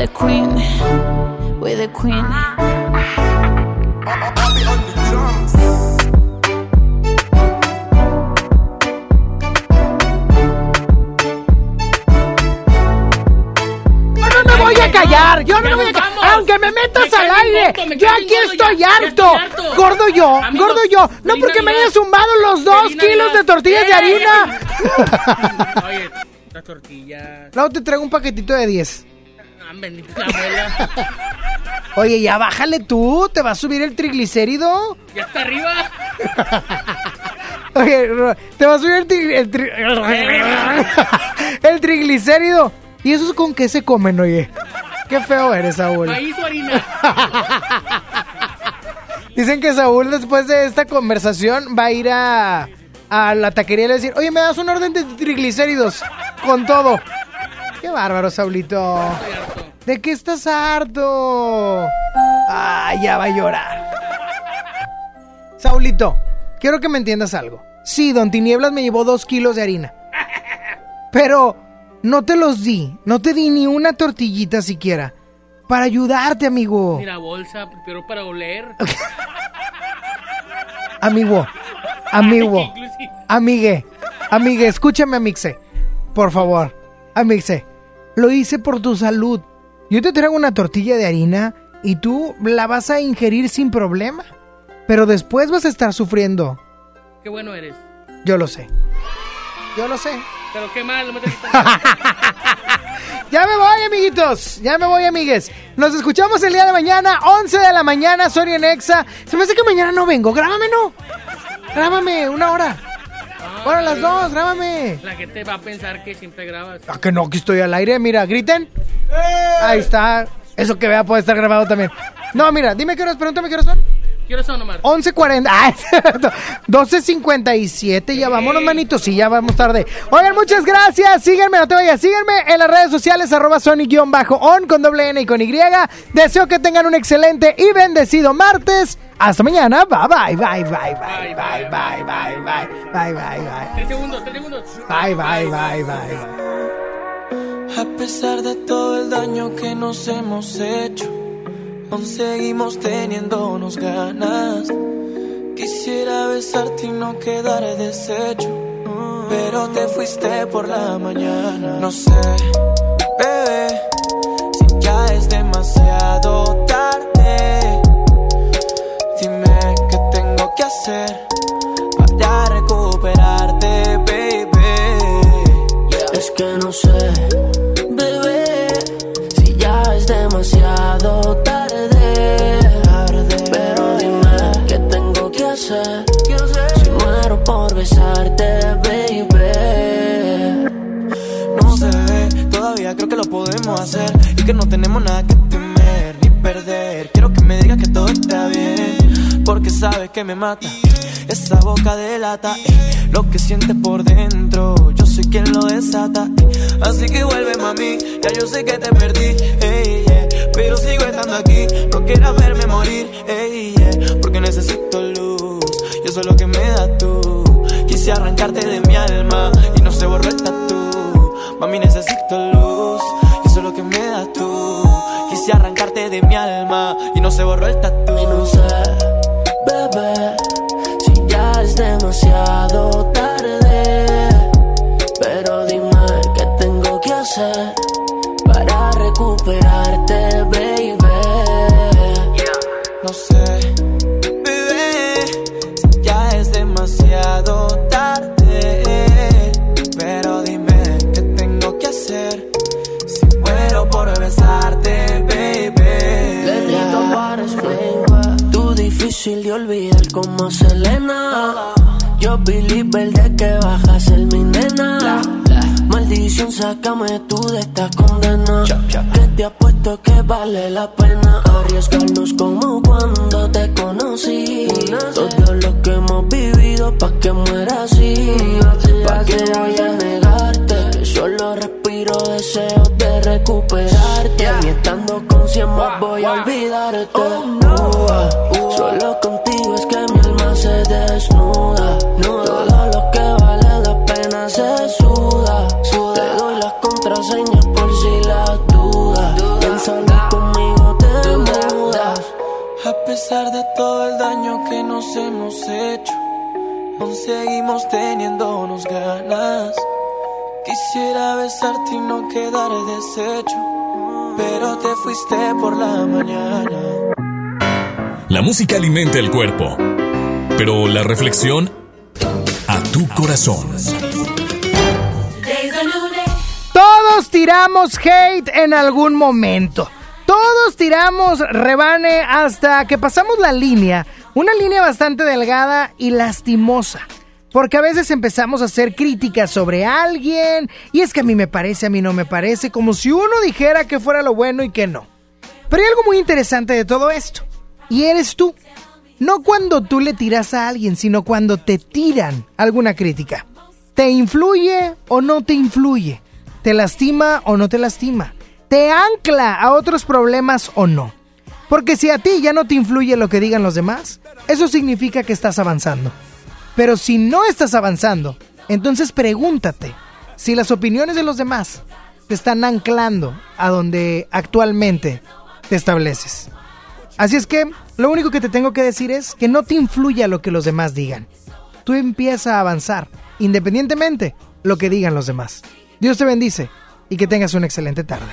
the Queen, we're the Queen. Yo no me voy a callar, yo no me voy a callar, aunque me metas al aire, yo aquí estoy harto, gordo yo, gordo yo, no porque me haya zumbado los dos kilos de tortillas de harina. Oye, las tortillas. Luego te traigo un paquetito de 10. Abuela. Oye, ya bájale tú, te va a subir el triglicérido. Ya está arriba. Oye, te va a subir el, tri- el tri- el triglicérido. ¿Y eso es con qué se comen, oye? Qué feo eres, Saúl. Maíz o harina. Dicen que Saúl después de esta conversación va a ir a, a la taquería y le va a decir, oye, me das un orden de triglicéridos con todo. Qué bárbaro, Saulito. ¿De qué estás harto? Ay, ya va a llorar. Saulito, quiero que me entiendas algo. Sí, Don Tinieblas me llevó dos kilos de harina. Pero no te los di. No te di ni una tortillita siquiera. Para ayudarte, amigo. Mira, bolsa, pero para oler. Amigo, amigo, amigue, amigue, escúchame, amixe. Por favor, amixe. Lo hice por tu salud. Yo te traigo una tortilla de harina y tú la vas a ingerir sin problema. Pero después vas a estar sufriendo. Qué bueno eres. Yo lo sé. Yo lo sé. Pero qué mal, me Ya me voy, amiguitos. Ya me voy, amigues. Nos escuchamos el día de mañana, 11 de la mañana, Soria Nexa. Se me hace que mañana no vengo. Grábame, no. Grábame, una hora. Bueno, las dos, grábame. La gente va a pensar que siempre grabas. Ah, que no, que estoy al aire. Mira, griten. Ahí está. Eso que vea puede estar grabado también. No, mira, dime qué horas, pregúntame qué horas son. ¿Qué horas son, Omar? 11.40. Ah, es cierto. 12.57. Ya vámonos, manitos. Sí, ya vamos tarde. Oigan, muchas gracias. Síganme, no te vayas. Síganme en las redes sociales, arroba Sony-on con doble N y con Y. Deseo que tengan un excelente y bendecido martes. Hasta mañana. Bye, bye, bye, bye, bye, bye, bye, bye, bye, bye, bye, bye. Tres segundos, tres segundos. Bye, bye, bye, bye. A pesar de todo el daño que nos hemos hecho, aún seguimos teniéndonos ganas. Quisiera besarte y no quedar deshecho, pero te fuiste por la mañana. No sé, bebé, si ya es demasiado tarde. Dime qué tengo que hacer para recuperarte, baby. Es que no sé, demasiado tarde. Pero dime qué tengo que hacer. Si muero por besarte, baby. No se ve, todavía creo que lo podemos hacer. Y que no tenemos nada que temer ni perder. Quiero que me digas que todo está bien. Porque sabes que me mata. Esa boca delata eh, lo que sientes por dentro. Yo soy quien lo desata. Eh. Así que vuelve, mami. Ya yo sé que te perdí. Eh, pero sigo estando aquí. No quieras verme morir, ey, yeah. porque necesito luz. Y eso es lo que me das tú. Quise arrancarte de mi alma y no se borró el tatu. Mami, necesito luz. Y eso es lo que me das tú. Quise arrancarte de mi alma y no se borró el tatu. Y no sé, bebé, si ya es demasiado tarde. Pero dime qué tengo que hacer recuperarte, baby. No sé, bebé, si ya es demasiado tarde. Pero dime qué tengo que hacer si muero por besarte, baby. Le grito para explain, Tú difícil de olvidar como Selena. Yo believer de que bajas el mi nena. Sácame tú de esta condena. Que te apuesto que vale la pena arriesgarnos como cuando te conocí. Todo lo que hemos vivido pa' que muera así. Pa' que voy a negarte. Que solo respiro deseos de recuperarte. Ni estando con cien más voy a olvidarte. Uh, Solo contigo seguimos teniéndonos ganas. Quisiera besarte y no quedar deshecho, pero te fuiste por la mañana. La música alimenta el cuerpo, pero la reflexión a tu corazón. Todos tiramos hate en algún momento. Todos tiramos rebane hasta que pasamos la línea. Una línea bastante delgada y lastimosa. Porque a veces empezamos a hacer críticas sobre alguien y es que a mí me parece, a mí no me parece, como si uno dijera que fuera lo bueno y que no. Pero hay algo muy interesante de todo esto. Y eres tú. No cuando tú le tiras a alguien, sino cuando te tiran alguna crítica. ¿Te influye o no te influye? ¿Te lastima o no te lastima? ¿Te ancla a otros problemas o no? Porque si a ti ya no te influye lo que digan los demás, eso significa que estás avanzando. Pero si no estás avanzando, entonces pregúntate si las opiniones de los demás te están anclando a donde actualmente te estableces. Así es que lo único que te tengo que decir es que no te influya lo que los demás digan. Tú empieza a avanzar, independientemente lo que digan los demás. Dios te bendice y que tengas una excelente tarde.